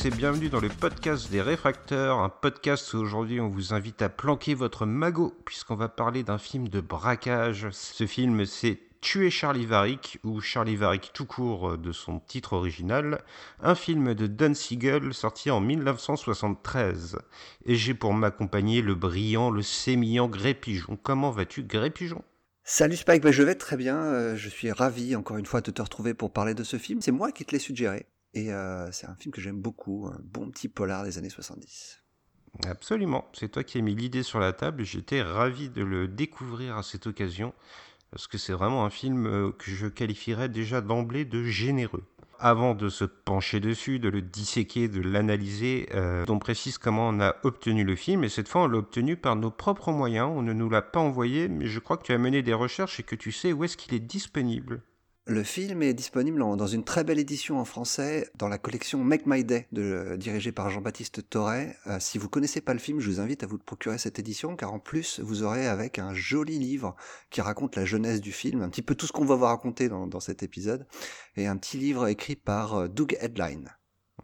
Tous et bienvenue dans le podcast des réfracteurs, un podcast où aujourd'hui on vous invite à planquer votre magot puisqu'on va parler d'un film de braquage. Ce film c'est Tuer Charlie Varick ou Charlie Varick tout court de son titre original, un film de Don Siegel sorti en 1973. Et j'ai pour m'accompagner le brillant, le sémillant Gré Pigeon. Comment vas-tu Gré Pigeon Salut Spike, bah, je vais très bien. euh, je suis ravi encore une fois de te retrouver pour parler de ce film. C'est moi qui te l'ai suggéré. Et euh, c'est un film que j'aime beaucoup, un bon petit polar des années 70. Absolument, c'est toi qui as mis l'idée sur la table. J'étais ravi de le découvrir à cette occasion, parce que c'est vraiment un film euh, que je qualifierais déjà d'emblée de généreux. Avant de se pencher dessus, de le disséquer, de l'analyser, euh, on précise comment on a obtenu le film, et cette fois on l'a obtenu par nos propres moyens, on ne nous l'a pas envoyé, mais je crois que tu as mené des recherches et que tu sais où est-ce qu'il est disponible. Le film est disponible dans une très belle édition en français dans la collection Make My Day, dirigée par Jean-Baptiste Torret. Euh, si vous connaissez pas le film, je vous invite à vous procurer cette édition, car en plus, vous aurez avec un joli livre qui raconte la jeunesse du film, un petit peu tout ce qu'on va vous raconter dans, dans cet épisode, et un petit livre écrit par euh, Doug Headline.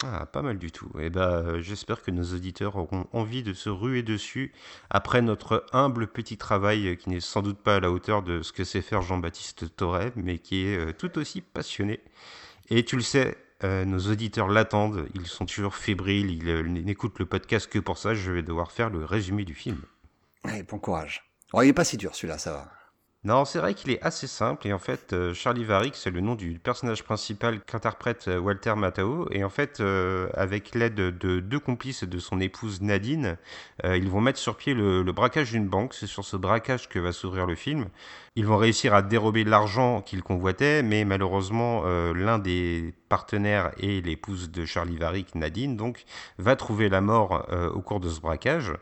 Ah, pas mal du tout. Et ben, euh, j'espère que nos auditeurs auront envie de se ruer dessus après notre humble petit travail euh, qui n'est sans doute pas à la hauteur de ce que sait faire Jean-Baptiste Torret, mais qui est euh, tout aussi passionné. Et tu le sais, nos auditeurs l'attendent, ils sont toujours fébriles, ils n'écoutent le podcast que pour ça, je vais devoir faire le résumé du film. Bon courage. Oh, il est pas si dur celui-là, ça va. Non, c'est vrai qu'il est assez simple et en fait, euh, Charlie Varick, c'est le nom du personnage principal qu'interprète euh, Walter Matthau et en fait, euh, avec l'aide de deux complices et de son épouse Nadine, ils vont mettre sur pied le, le braquage d'une banque. C'est sur ce braquage que va s'ouvrir le film. Ils vont réussir à dérober l'argent qu'ils convoitaient, mais malheureusement, l'un des partenaires et l'épouse de Charlie Varick, Nadine, donc, va trouver la mort au cours de ce braquage.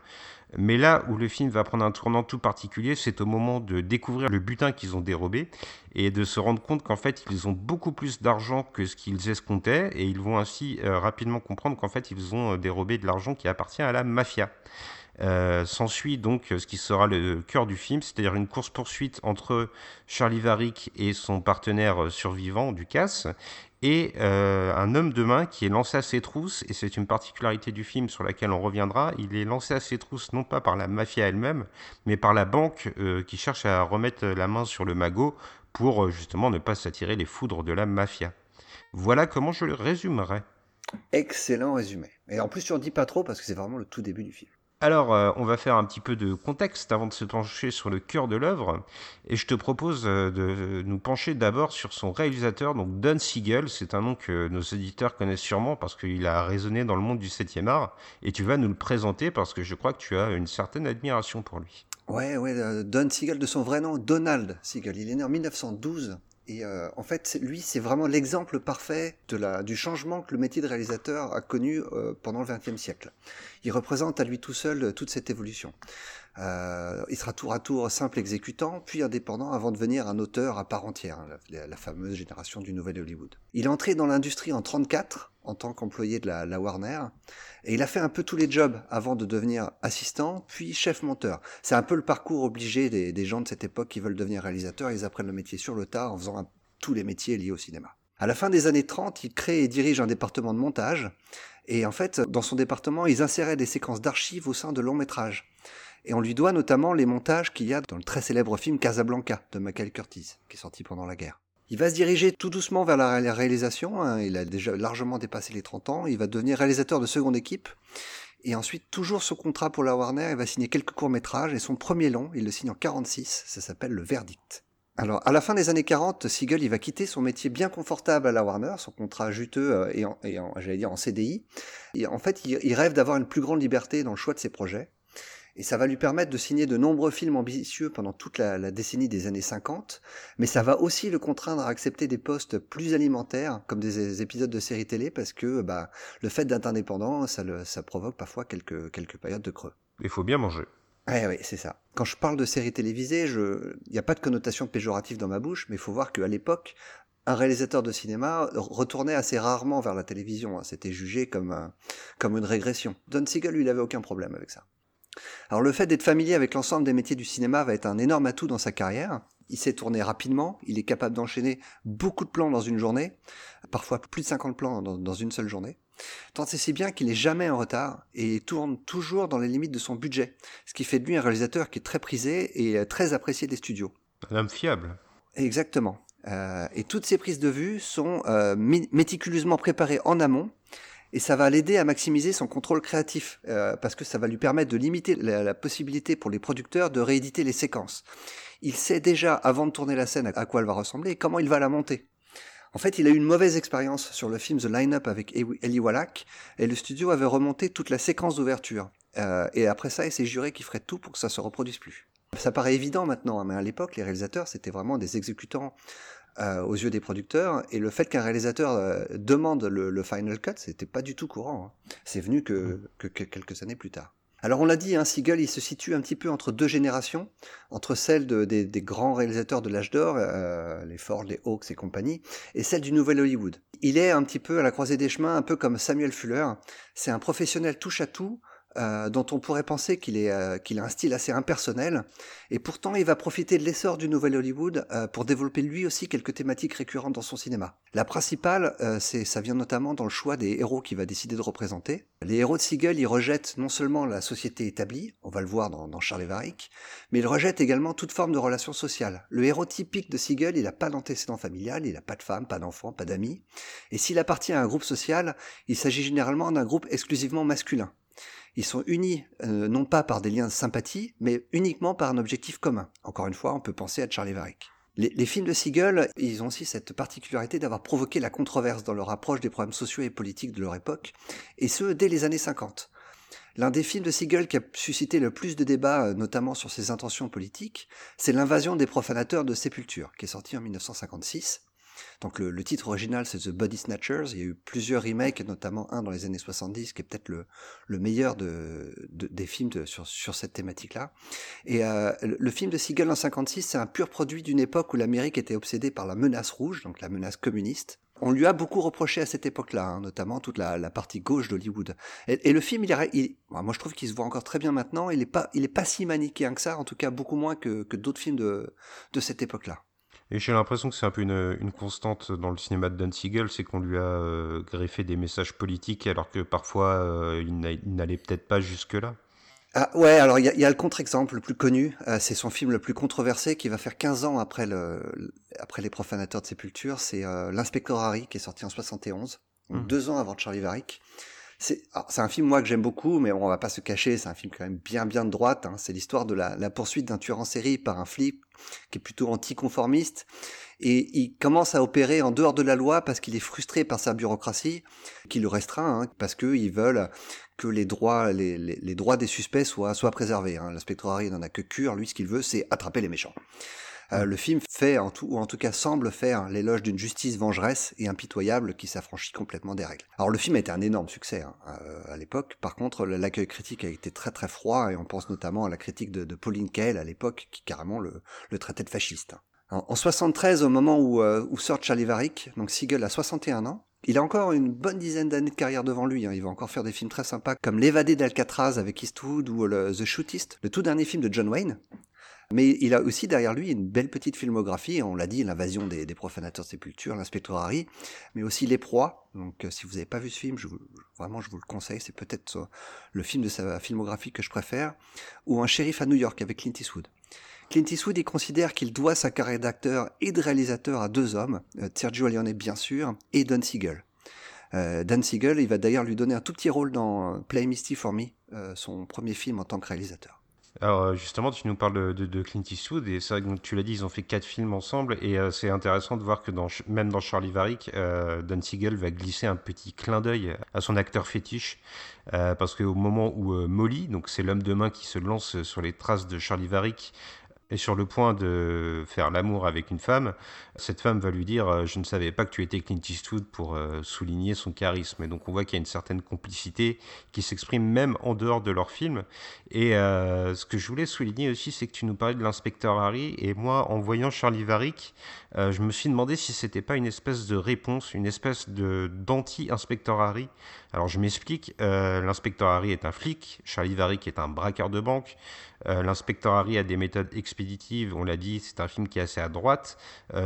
Mais là où le film va prendre un tournant tout particulier, c'est au moment de découvrir le butin qu'ils ont dérobé et de se rendre compte qu'en fait ils ont beaucoup plus d'argent que ce qu'ils escomptaient et ils vont ainsi euh, rapidement comprendre qu'en fait ils ont euh, dérobé de l'argent qui appartient à la mafia. Euh, S'ensuit donc ce qui sera le cœur du film, c'est-à-dire une course-poursuite entre Charlie Varick et son partenaire survivant, Ducasse, et euh, un homme de main qui est lancé à ses trousses, et c'est une particularité du film sur laquelle on reviendra, il est lancé à ses trousses non pas par la mafia elle-même, mais par la banque euh, qui cherche à remettre la main sur le magot pour euh, justement ne pas s'attirer les foudres de la mafia. Voilà comment je le résumerai. Excellent résumé. Et en plus, tu en dis pas trop parce que c'est vraiment le tout début du film. Alors, euh, on va faire un petit peu de contexte avant de se pencher sur le cœur de l'œuvre. Et je te propose euh, de nous pencher d'abord sur son réalisateur, donc Don Siegel. C'est un nom que nos éditeurs connaissent sûrement parce qu'il a résonné dans le monde du 7e art. Et tu vas nous le présenter parce que je crois que tu as une certaine admiration pour lui. Ouais, ouais, euh, Don Siegel de son vrai nom, Donald Siegel. Il est né en 1912. Et euh, en fait, lui, c'est vraiment l'exemple parfait de la, du changement que le métier de réalisateur a connu euh, pendant le XXe siècle. Il représente à lui tout seul euh, toute cette évolution. Euh, il sera tour à tour simple exécutant, puis indépendant avant de devenir un auteur à part entière, hein, la, fameuse génération du Nouvel Hollywood. Il est entré dans l'industrie en 34 en tant qu'employé de la, Warner, et il a fait un peu tous les jobs avant de devenir assistant, puis chef monteur. C'est un peu le parcours obligé des, gens de cette époque qui veulent devenir réalisateurs. Ils apprennent le métier sur le tas en faisant tous les métiers liés au cinéma. À la fin des années 30, il crée et dirige un département de montage. Et en fait, dans son département, ils inséraient des séquences d'archives au sein de longs métrages. Et on lui doit notamment les montages qu'il y a dans le très célèbre film Casablanca de Michael Curtis, qui est sorti pendant la guerre. Il va se diriger tout doucement vers la ré- réalisation. hein. Il a déjà largement dépassé les 30 ans. Il va devenir réalisateur de seconde équipe. Et ensuite, toujours sous contrat pour la Warner, il va signer quelques courts-métrages. Et son premier long, il le signe en 46. Ça s'appelle Le Verdict. Alors, à la fin des années 40, Siegel, il va quitter son métier bien confortable à la Warner, son contrat juteux euh, et, en, j'allais dire en CDI. Et en fait, il rêve d'avoir une plus grande liberté dans le choix de ses projets. Et ça va lui permettre de signer de nombreux films ambitieux pendant toute la, la décennie des années 50, mais ça va aussi le contraindre à accepter des postes plus alimentaires, comme des épisodes de séries télé, parce que bah, le fait d'être indépendant, ça, le, ça provoque parfois quelques, quelques périodes de creux. Il faut bien manger. Ouais, ouais, c'est ça. Quand je parle de séries télévisées, je... il n'y a pas de connotation péjorative dans ma bouche, mais il faut voir qu'à l'époque, un réalisateur de cinéma retournait assez rarement vers la télévision. Hein. C'était jugé comme, comme une régression. Don Siegel, lui, il avait aucun problème avec ça. Alors le fait d'être familier avec l'ensemble des métiers du cinéma va être un énorme atout dans sa carrière. Il sait tourner rapidement, il est capable d'enchaîner beaucoup de plans dans une journée, parfois plus de 50 plans dans, une seule journée. Tant c'est si bien qu'il n'est jamais en retard et tourne toujours dans les limites de son budget, ce qui fait de lui un réalisateur qui est très prisé et très apprécié des studios. Un homme fiable. Exactement. Euh, et toutes ces prises de vue sont euh, méticuleusement préparées en amont et ça va l'aider à maximiser son contrôle créatif euh, parce que ça va lui permettre de limiter la, possibilité pour les producteurs de rééditer les séquences. Il sait déjà avant de tourner la scène à quoi elle va ressembler et comment il va la monter. En fait, il a eu une mauvaise expérience sur le film The Line-Up avec Eli Wallach et le studio avait remonté toute la séquence d'ouverture. Euh, et après ça, il s'est juré qu'il ferait tout pour que ça se reproduise plus. Ça paraît évident maintenant, hein, mais à l'époque, les réalisateurs, c'était vraiment des exécutants euh, aux yeux des producteurs. Et le fait qu'un réalisateur euh, demande le, final cut, c'était pas du tout courant. Hein. C'est venu que, que, quelques années plus tard. Alors on l'a dit, hein, Siegel, il se situe un petit peu entre deux générations, entre celle de, des, des, grands réalisateurs de l'âge d'or, euh, les Ford, les Hawks et compagnie, et celle du nouvel Hollywood. Il est un petit peu à la croisée des chemins, un peu comme Samuel Fuller. C'est un professionnel touche à tout, euh, dont on pourrait penser qu'il euh, a un style assez impersonnel, et pourtant il va profiter de l'essor du nouvel Hollywood euh, pour développer lui aussi quelques thématiques récurrentes dans son cinéma. La principale, c'est ça vient notamment dans le choix des héros qu'il va décider de représenter. Les héros de Siegel, ils rejettent non seulement la société établie, on va le voir dans, dans Charles Varick, mais ils rejettent également toute forme de relation sociale. Le héros typique de Siegel, il n'a pas d'antécédent familial, il n'a pas de femme, pas d'enfant, pas d'amis, et s'il appartient à un groupe social, il s'agit généralement d'un groupe exclusivement masculin. Ils sont unis euh, non pas par des liens de sympathie, mais uniquement par un objectif commun. Encore une fois, on peut penser à Charlie Varick. Les, films de Siegel, ils ont aussi cette particularité d'avoir provoqué la controverse dans leur approche des problèmes sociaux et politiques de leur époque, et ce, dès les années 50. L'un des films de Siegel qui a suscité le plus de débats, euh, notamment sur ses intentions politiques, c'est L'invasion des profanateurs de Sépulture, qui est sorti en 1956. Donc le, titre original c'est The Body Snatchers, il y a eu plusieurs remakes, notamment un dans les années 70 qui est peut-être le, le meilleur de, des films sur, cette thématique-là. Et euh, le, film de Siegel en 56 c'est un pur produit d'une époque où l'Amérique était obsédée par la menace rouge, donc la menace communiste. On lui a beaucoup reproché à cette époque-là, hein, notamment toute la, partie gauche d'Hollywood. Et, le film, il, il moi je trouve qu'il se voit encore très bien maintenant. Il est pas, pas si manichéen que ça, en tout cas beaucoup moins que, d'autres films de cette époque-là. Et j'ai l'impression que c'est un peu une, une, constante dans le cinéma de Dan Siegel, c'est qu'on lui a euh, greffé des messages politiques alors que parfois euh, il n'allait peut-être pas jusque-là. Ah, ouais, alors il y, y a, le contre-exemple le plus connu, euh, c'est son film le plus controversé qui va faire 15 ans après, le, après Les Profanateurs de Sépulture, c'est L'Inspecteur Harry qui est sorti en 71, mmh. deux ans avant Charlie Varick. C'est un film moi que j'aime beaucoup, mais on va pas se cacher, c'est un film quand même bien bien de droite. Hein. C'est l'histoire de la, poursuite d'un tueur en série par un flic qui est plutôt anticonformiste et il commence à opérer en dehors de la loi parce qu'il est frustré par sa bureaucratie, qui le restreint, hein, parce qu'ils veulent que les droits, les, les, droits des suspects soient, soient préservés. Hein. L'inspecteur Harry n'en a que cure, lui ce qu'il veut c'est attraper les méchants. Euh, le film fait, en tout, ou en tout cas semble faire, l'éloge d'une justice vengeresse et impitoyable qui s'affranchit complètement des règles. Alors le film a été un énorme succès hein, euh, à l'époque. Par contre, l'accueil critique a été très très froid et on pense notamment à la critique de, Pauline Kael à l'époque qui carrément le, le traitait de fasciste. En, en 73, au moment où, euh, où sort Charlie Varick, donc Siegel a 61 ans, il a encore une bonne dizaine d'années de carrière devant lui. Hein. Il va encore faire des films très sympas comme L'évadé d'Alcatraz avec Eastwood ou le, The Shootist, le tout dernier film de John Wayne. Mais il a aussi derrière lui une belle petite filmographie, on l'a dit, l'invasion des, profanateurs de sépulture, l'inspecteur Harry, mais aussi Les Proies. Donc euh, si vous n'avez pas vu ce film, je vraiment je vous le conseille, c'est peut-être euh, le film de sa filmographie que je préfère, ou Un shérif à New York avec Clint Eastwood. Clint Eastwood, il considère qu'il doit sa carrière d'acteur et de réalisateur à deux hommes, euh, Sergio Leone bien sûr, et Don Siegel. Dan Siegel, il va d'ailleurs lui donner un tout petit rôle dans Play Misty for Me, son premier film en tant que réalisateur. Alors euh, justement, tu nous parles de, Clint Eastwood et ça, tu l'as dit, ils ont fait quatre films ensemble et euh, c'est intéressant de voir que même dans Charlie Varick, euh, Don Siegel va glisser un petit clin d'œil à son acteur fétiche euh, parce qu'au moment où Molly, donc c'est l'homme de main qui se lance sur les traces de Charlie Varick, est sur le point de faire l'amour avec une femme, cette femme va lui dire euh, Je ne savais pas que tu étais Clint Eastwood pour euh, souligner son charisme. Et donc on voit qu'il y a une certaine complicité qui s'exprime même en dehors de leur film. Et euh, ce que je voulais souligner aussi, c'est que tu nous parlais de l'inspecteur Harry. Et moi, en voyant Charlie Varick, je me suis demandé si c'était pas une espèce de réponse, une espèce de d'anti-inspecteur Harry. Alors je m'explique l'inspecteur Harry est un flic, Charlie Varick est un braqueur de banque. l'inspecteur Harry a des méthodes expéditives, on l'a dit, c'est un film qui est assez à droite.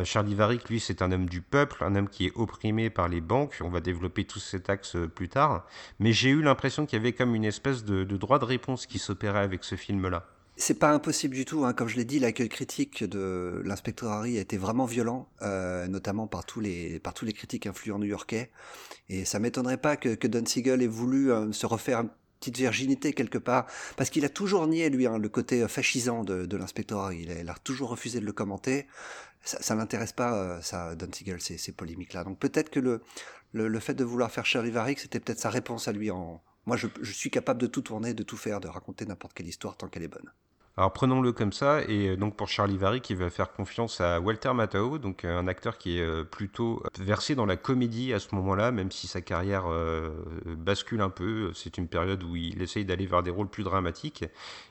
Charlie Varick, lui, c'est un homme du peuple, un homme qui est opprimé par les banques. On va développer tous cet axe euh, plus tard. Mais j'ai eu l'impression qu'il y avait comme une espèce de, droit de réponse qui s'opérait avec ce film-là. C'est pas impossible du tout. Hein. Comme je l'ai dit, l'accueil critique de l'inspecteur Harry a été vraiment violent, euh, notamment par tous les par tous les critiques influents new-yorkais. Et ça m'étonnerait pas que, que Don Siegel ait voulu euh, se refaire une petite virginité quelque part, parce qu'il a toujours nié lui hein, le côté fascisant de, de l'inspecteur Harry. Il a, il a, toujours refusé de le commenter ça, ça n'intéresse pas, euh, ça, Don Siegel, ces, ces polémiques-là. Donc peut-être que le, le, le, fait de vouloir faire Shirley Varick, c'était peut-être sa réponse à lui en... Moi, je, je suis capable de tout tourner, de tout faire, de raconter n'importe quelle histoire tant qu'elle est bonne. Alors prenons-le comme ça, et euh, donc pour Charlie Varick, qui va faire confiance à Walter Matthau, donc euh, un acteur qui est euh, plutôt versé dans la comédie à ce moment-là, même si sa carrière bascule un peu. C'est une période où il essaye d'aller vers des rôles plus dramatiques.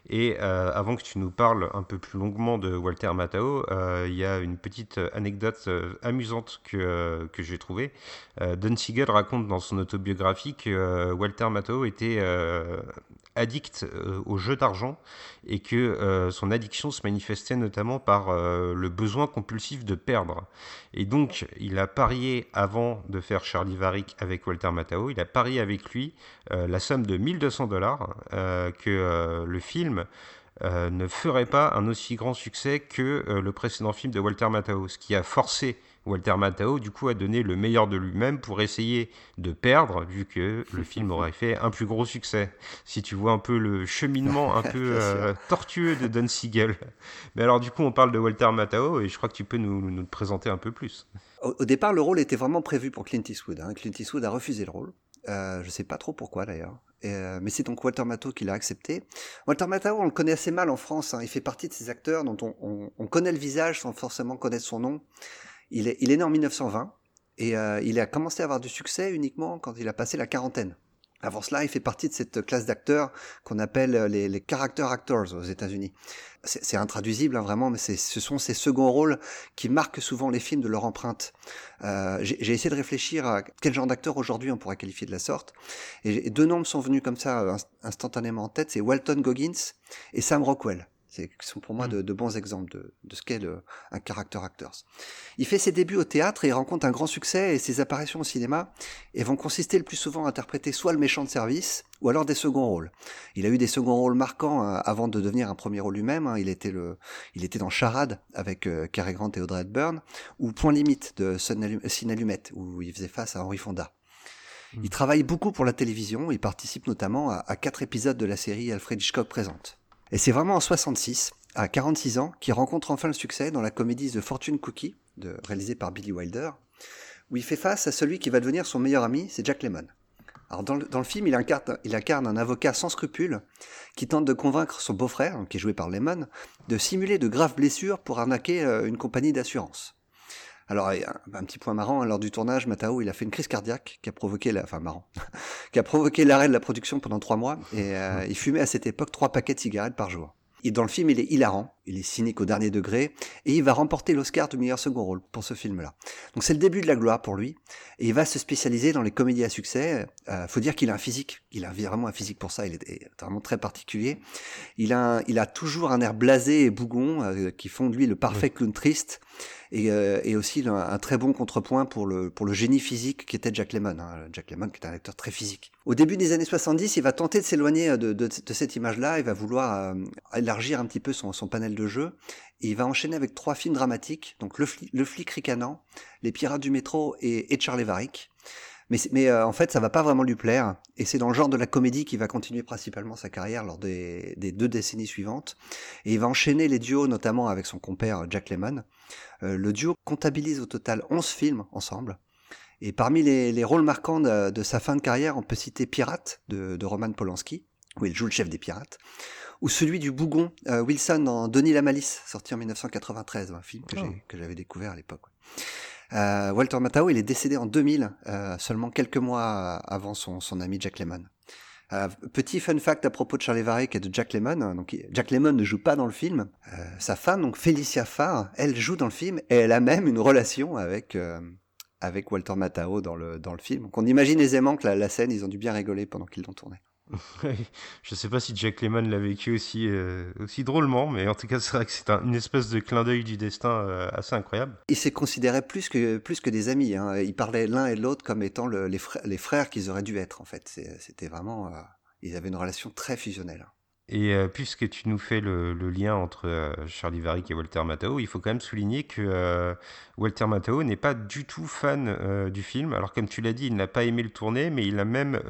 Et avant que tu nous parles un peu plus longuement de Walter Matthau, il y a une petite anecdote amusante que, que j'ai trouvée. Don Siegel raconte dans son autobiographie que Walter Matthau était addict au jeu d'argent et que euh, son addiction se manifestait notamment par euh, le besoin compulsif de perdre. Et donc, il a parié avant de faire Charlie Varick avec Walter Matthau, il a parié avec lui euh, la somme de 1200 dollars que le film ne ferait pas un aussi grand succès que le précédent film de Walter Matthau, ce qui a forcé Walter Matthau, du coup, a donné le meilleur de lui-même pour essayer de perdre, vu que le film aurait fait un plus gros succès. Si tu vois un peu le cheminement un peu euh, tortueux de Don Siegel. Mais alors, du coup, on parle de Walter Matthau et je crois que tu peux nous, nous le présenter un peu plus. Au, départ, le rôle était vraiment prévu pour Clint Eastwood. Hein. Clint Eastwood a refusé le rôle. Euh, je sais pas trop pourquoi d'ailleurs. Euh, mais c'est donc Walter Matthau qui l'a accepté. Walter Matthau, on le connaît assez mal en France. Hein. Il fait partie de ces acteurs dont on, on, on, connaît le visage sans forcément connaître son nom. Il est, il est né en 1920 et euh, il a commencé à avoir du succès uniquement quand il a passé la quarantaine. Avant cela, il fait partie de cette classe d'acteurs qu'on appelle les, les character actors aux États-Unis. C'est intraduisible hein, vraiment, mais ce sont ces seconds rôles qui marquent souvent les films de leur empreinte. Euh, J'ai essayé de réfléchir à quel genre d'acteur aujourd'hui on pourrait qualifier de la sorte, et deux noms sont venus comme ça instantanément en tête, c'est Walton Goggins et Sam Rockwell qui sont pour moi mm. de, bons exemples de, de ce qu'est un character actors. Il fait ses débuts au théâtre et il rencontre un grand succès et ses apparitions au cinéma et vont consister le plus souvent à interpréter soit le méchant de service ou alors des seconds rôles. Il a eu des seconds rôles marquants hein, avant de devenir un premier rôle lui-même. Hein. Il était le, il était dans Charade avec euh, Cary Grant et Audrey Hepburn ou Point limite de Sin Allumette où il faisait face à Henri Fonda. Mm. Il travaille beaucoup pour la télévision. Il participe notamment à, à quatre épisodes de la série Alfred Hitchcock présente. Et c'est vraiment en 66, à 46 ans, qu'il rencontre enfin le succès dans la comédie The Fortune Cookie, réalisée par Billy Wilder, où il fait face à celui qui va devenir son meilleur ami, c'est Jack Lemmon. Alors dans le, dans le film, il incarne, il incarne, un avocat sans scrupules qui tente de convaincre son beau-frère, qui est joué par Lemmon, de simuler de graves blessures pour arnaquer euh, une compagnie d'assurance. Alors, un, petit point marrant, hein, lors du tournage, Matao, il a fait une crise cardiaque qui a provoqué la, enfin marrant, qui a provoqué l'arrêt de la production pendant trois mois et euh, il fumait à cette époque trois paquets de cigarettes par jour. Et dans le film, il est hilarant, il est cynique au dernier degré, et il va remporter l'Oscar du meilleur second rôle pour ce film-là. Donc c'est le début de la gloire pour lui, et il va se spécialiser dans les comédies à succès. Euh, faut dire qu'il a un physique, il a vraiment un physique pour ça, il est vraiment très particulier. Il a, il a toujours un air blasé et bougon euh, qui font de lui le parfait clown triste et, euh, et aussi un, un, très bon contrepoint pour le, pour le génie physique qui était Jack Lemmon. Hein. Jack Lemmon qui est un acteur très physique. Au début des années 70, il va tenter de s'éloigner de, de, de, cette image-là, il va vouloir euh, élargir un petit peu son, son panel de jeu, et il va enchaîner avec trois films dramatiques, donc Le, flic, le flic ricanant, Les pirates du métro et, et Charlie Varick. Mais, mais euh, en fait, ça va pas vraiment lui plaire. Et c'est dans le genre de la comédie qu'il va continuer principalement sa carrière lors des, des, deux décennies suivantes. Et il va enchaîner les duos, notamment avec son compère Jack Lemmon. Euh, le duo comptabilise au total 11 films ensemble. Et parmi les, les rôles marquants de, de, sa fin de carrière, on peut citer Pirate de, de Roman Polanski, où il joue le chef des pirates. Ou celui du Bougon, euh, Wilson dans Denis la Malice, sorti en 1993, un film que Oh. j'ai- que j'avais découvert à l'époque. Euh, Walter Matthau, il est décédé en 2000, euh, seulement quelques mois avant son, son ami Jack Lemmon. Euh, petit fun fact à propos de Charlie Varick et de Jack Lemmon. hein, Donc, Jack Lemmon ne joue pas dans le film. Euh, sa femme, donc Felicia Farr, elle joue dans le film et elle a même une relation avec euh, avec Walter Matthau dans le dans le film. Donc, on imagine aisément que la, la scène, ils ont dû bien rigoler pendant qu'ils l'ont tournée. Je sais pas si Jack Lemmon l'a vécu aussi, euh, aussi drôlement, mais en tout cas, c'est vrai que c'est un- une espèce de clin d'œil du destin euh, assez incroyable. Ils se considéraient plus que plus que des amis. Hein. Ils parlaient l'un et l'autre comme étant le- les frères qu'ils auraient dû être en fait. C'était vraiment euh, ils avaient une relation très fusionnelle. Et euh, puisque tu nous fais le, lien entre euh, Charlie Varick et Walter Matthau, il faut quand même souligner que euh, Walter Matthau n'est pas du tout fan du film. Alors comme tu l'as dit, il n'a pas aimé le tourner, mais il a même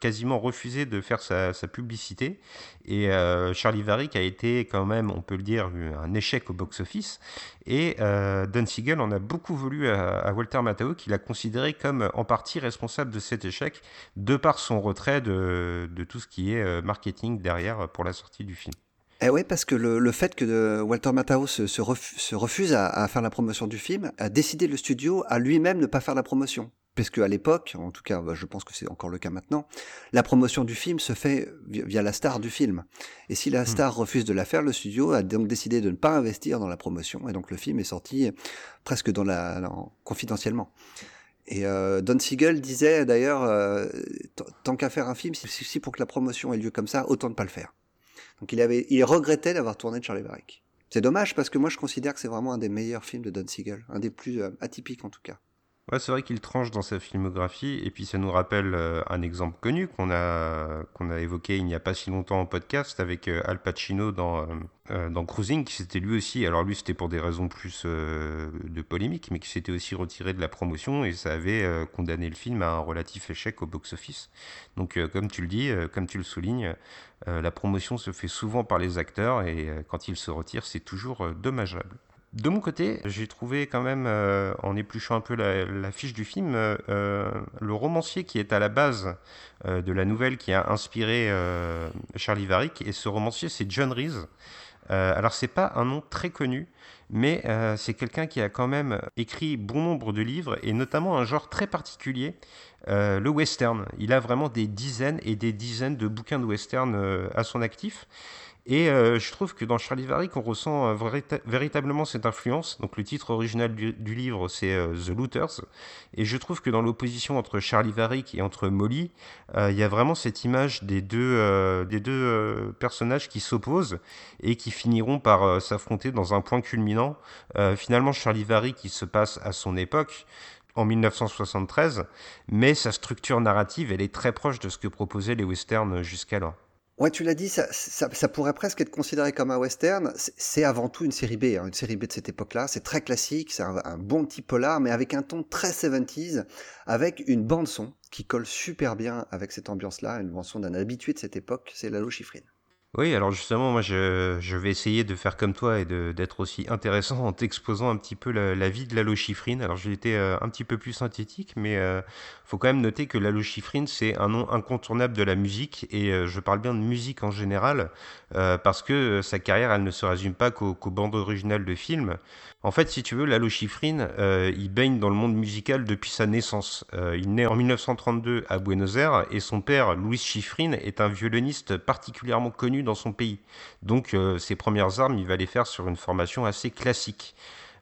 quasiment refusé de faire sa, publicité. Et Charlie Varick a été quand même, on peut le dire, un échec au box-office. Et Don Siegel en a beaucoup voulu à, Walter Matthau, qu'il a considéré comme en partie responsable de cet échec, de par son retrait de, tout ce qui est marketing derrière pour la sortie du film. Eh oui, parce que le, le fait que de- Walter Matthau se, se, refu- se refuse à, à faire la promotion du film a décidé le studio à lui-même ne pas faire la promotion. Parce qu'à l'époque, en tout cas, bah, je pense que c'est encore le cas maintenant, la promotion du film se fait via, la star du film. Et si la star refuse de la faire, le studio a donc décidé de ne pas investir dans la promotion. Et donc le film est sorti presque dans la, dans- confidentiellement. Et euh, Don Siegel disait d'ailleurs, euh, tant qu'à faire un film, si, si pour que la promotion ait lieu comme ça, autant ne pas le faire. Donc il avait, il regrettait d'avoir tourné Charlie Varick. C'est dommage parce que moi je considère que c'est vraiment un des meilleurs films de Don Siegel, un des plus euh, atypiques en tout cas. Ouais, c'est vrai qu'il tranche dans sa filmographie, et puis ça nous rappelle euh, un exemple connu qu'on a, qu'on a évoqué il n'y a pas si longtemps en podcast avec euh, Al Pacino dans, euh, dans Cruising, qui s'était lui aussi, alors lui c'était pour des raisons plus de polémique, mais qui s'était aussi retiré de la promotion, et ça avait condamné le film à un relatif échec au box-office. Donc comme tu le dis, comme tu le soulignes, la promotion se fait souvent par les acteurs, et quand ils se retirent, c'est toujours dommageable. De mon côté, j'ai trouvé quand même, euh, en épluchant un peu la, fiche du film, euh, euh, le romancier qui est à la base de la nouvelle qui a inspiré Charlie Varick. Et ce romancier, c'est John Reese. Alors, c'est pas un nom très connu, mais c'est quelqu'un qui a quand même écrit bon nombre de livres, et notamment un genre très particulier, le western. Il a vraiment des dizaines et des dizaines de bouquins de western à son actif. Et euh, je trouve que dans Charlie Varick, on ressent euh, vérita- véritablement cette influence. Donc le titre original du, livre, c'est euh, The Looters. Et je trouve que dans l'opposition entre Charlie Varick et entre Molly, il y a vraiment cette image des deux, des deux personnages qui s'opposent et qui finiront par s'affronter dans un point culminant. Finalement, Charlie Varick, il se passe à son époque en 1973, mais sa structure narrative, elle est très proche de ce que proposaient les westerns jusqu'alors. Ouais, tu l'as dit, ça, pourrait presque être considéré comme un western. C'est- avant tout une série B, hein, une série B de cette époque-là. C'est très classique, c'est un, bon petit polar, mais avec un ton très 70s, avec une bande son qui colle super bien avec cette ambiance-là, une bande son d'un habitué de cette époque, c'est Lalo Schifrin. Oui, alors justement, moi, je, je vais essayer de faire comme toi et de- d'être aussi intéressant en t'exposant un petit peu la, la vie de Lalo Schifrin. Alors, j'ai été euh, un petit peu plus synthétique, mais euh, faut quand même noter que Lalo Schifrin, c'est un nom incontournable de la musique, et euh, je parle bien de musique en général, euh, parce que euh, sa carrière, elle ne se résume pas qu'aux qu'aux bandes originales de films. En fait, si tu veux, Lalo Schifrin, euh, il baigne dans le monde musical depuis sa naissance. Euh, il naît en 1932 à Buenos Aires et son père, Louis Schifrin, est un violoniste particulièrement connu dans son pays. Donc, euh, ses premières armes, il va les faire sur une formation assez classique.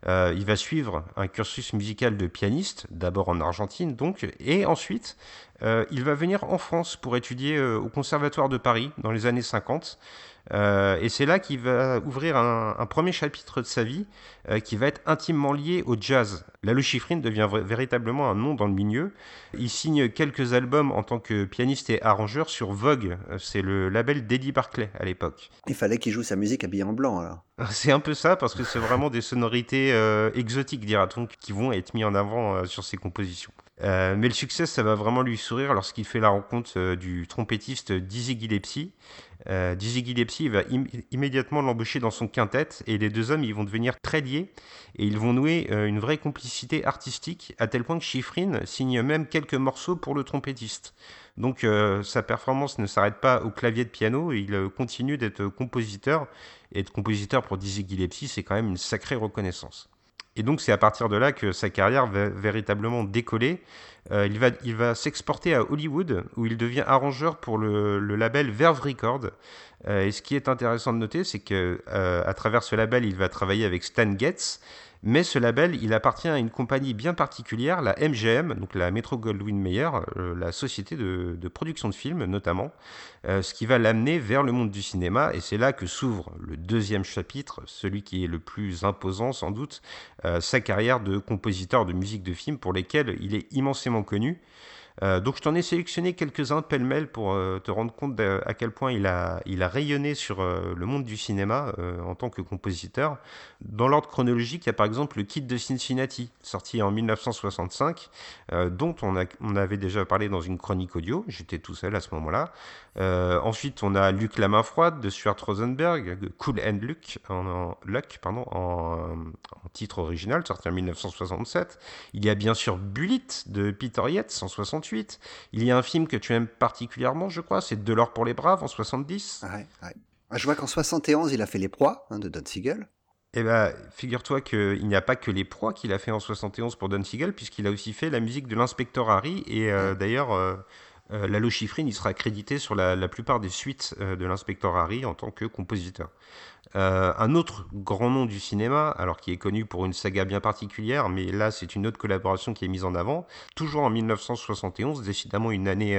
Il va suivre un cursus musical de pianiste, d'abord en Argentine donc, et ensuite il va venir en France pour étudier au Conservatoire de Paris dans les années 50. Euh, et c'est là qu'il va ouvrir un, un premier chapitre de sa vie euh, qui va être intimement lié au jazz. Lalo Schifrin devient véritablement un nom dans le milieu. Il signe quelques albums en tant que pianiste et arrangeur sur Vogue. Euh, C'est le label d'Eddie Barclay à l'époque. Il fallait qu'il joue sa musique habillé en blanc, alors. C'est un peu ça parce que c'est vraiment des sonorités euh, exotiques, dira-t-on, qui vont être mis en avant sur ses compositions. Euh, mais le succès, ça va vraiment lui sourire lorsqu'il fait la rencontre euh, du trompettiste Dizzy Gillespie. Euh, Dizzy Gillespie va im- immédiatement l'embaucher dans son quintet et les deux hommes ils vont devenir très liés et ils vont nouer une vraie complicité artistique à tel point que Schifrin signe même quelques morceaux pour le trompettiste. Donc sa performance ne s'arrête pas au clavier de piano, il continue d'être compositeur et être compositeur pour Dizzy Gillespie c'est quand même une sacrée reconnaissance. Et donc c'est à partir de là que sa carrière va véritablement décoller. Euh, il va, il va s'exporter à Hollywood où il devient arrangeur pour le, label Verve Records. Euh, et ce qui est intéressant de noter, c'est que euh, à travers ce label, il va travailler avec Stan Getz. Mais ce label, il appartient à une compagnie bien particulière, la MGM, donc la Metro Goldwyn Mayer, euh, la société de, production de films notamment, euh, ce qui va l'amener vers le monde du cinéma. Et c'est là que s'ouvre le deuxième chapitre, celui qui est le plus imposant sans doute, euh, sa carrière de compositeur de musique de film pour lesquels il est immensément connu. Euh, donc je t'en ai sélectionné quelques-uns pêle-mêle pour euh, te rendre compte à quel point il a, rayonné sur euh, le monde du cinéma en tant que compositeur. Dans l'ordre chronologique, il y a par exemple le Kid de Cincinnati, sorti en 1965, euh, dont on avait déjà parlé dans une chronique audio, j'étais tout seul à ce moment-là. Euh, ensuite, on a Luc la main froide de Stuart Rosenberg, Cool and Luke, en, en- Luck, pardon, en, en titre original, sorti en 1967. Il y a bien sûr Bullitt de Peter Yates en 68. Il y a un film que tu aimes particulièrement, je crois, c'est De l'or pour les braves en 70. Ouais, ouais. Ah, Je vois qu'en 71, il a fait Les Proies hein, de Don Siegel. Eh ben, figure-toi qu'il n'y a pas que les proies qu'il a fait en 71 pour Don Siegel, puisqu'il a aussi fait la musique de l'inspecteur Harry. Et euh, d'ailleurs, euh, euh, Lalo Schifrin, il sera crédité sur la, plupart des suites euh, de l'inspecteur Harry en tant que compositeur. Euh, un autre grand nom du cinéma, alors qui est connu pour une saga bien particulière, mais là c'est une autre collaboration qui est mise en avant, toujours en 1971, décidément une année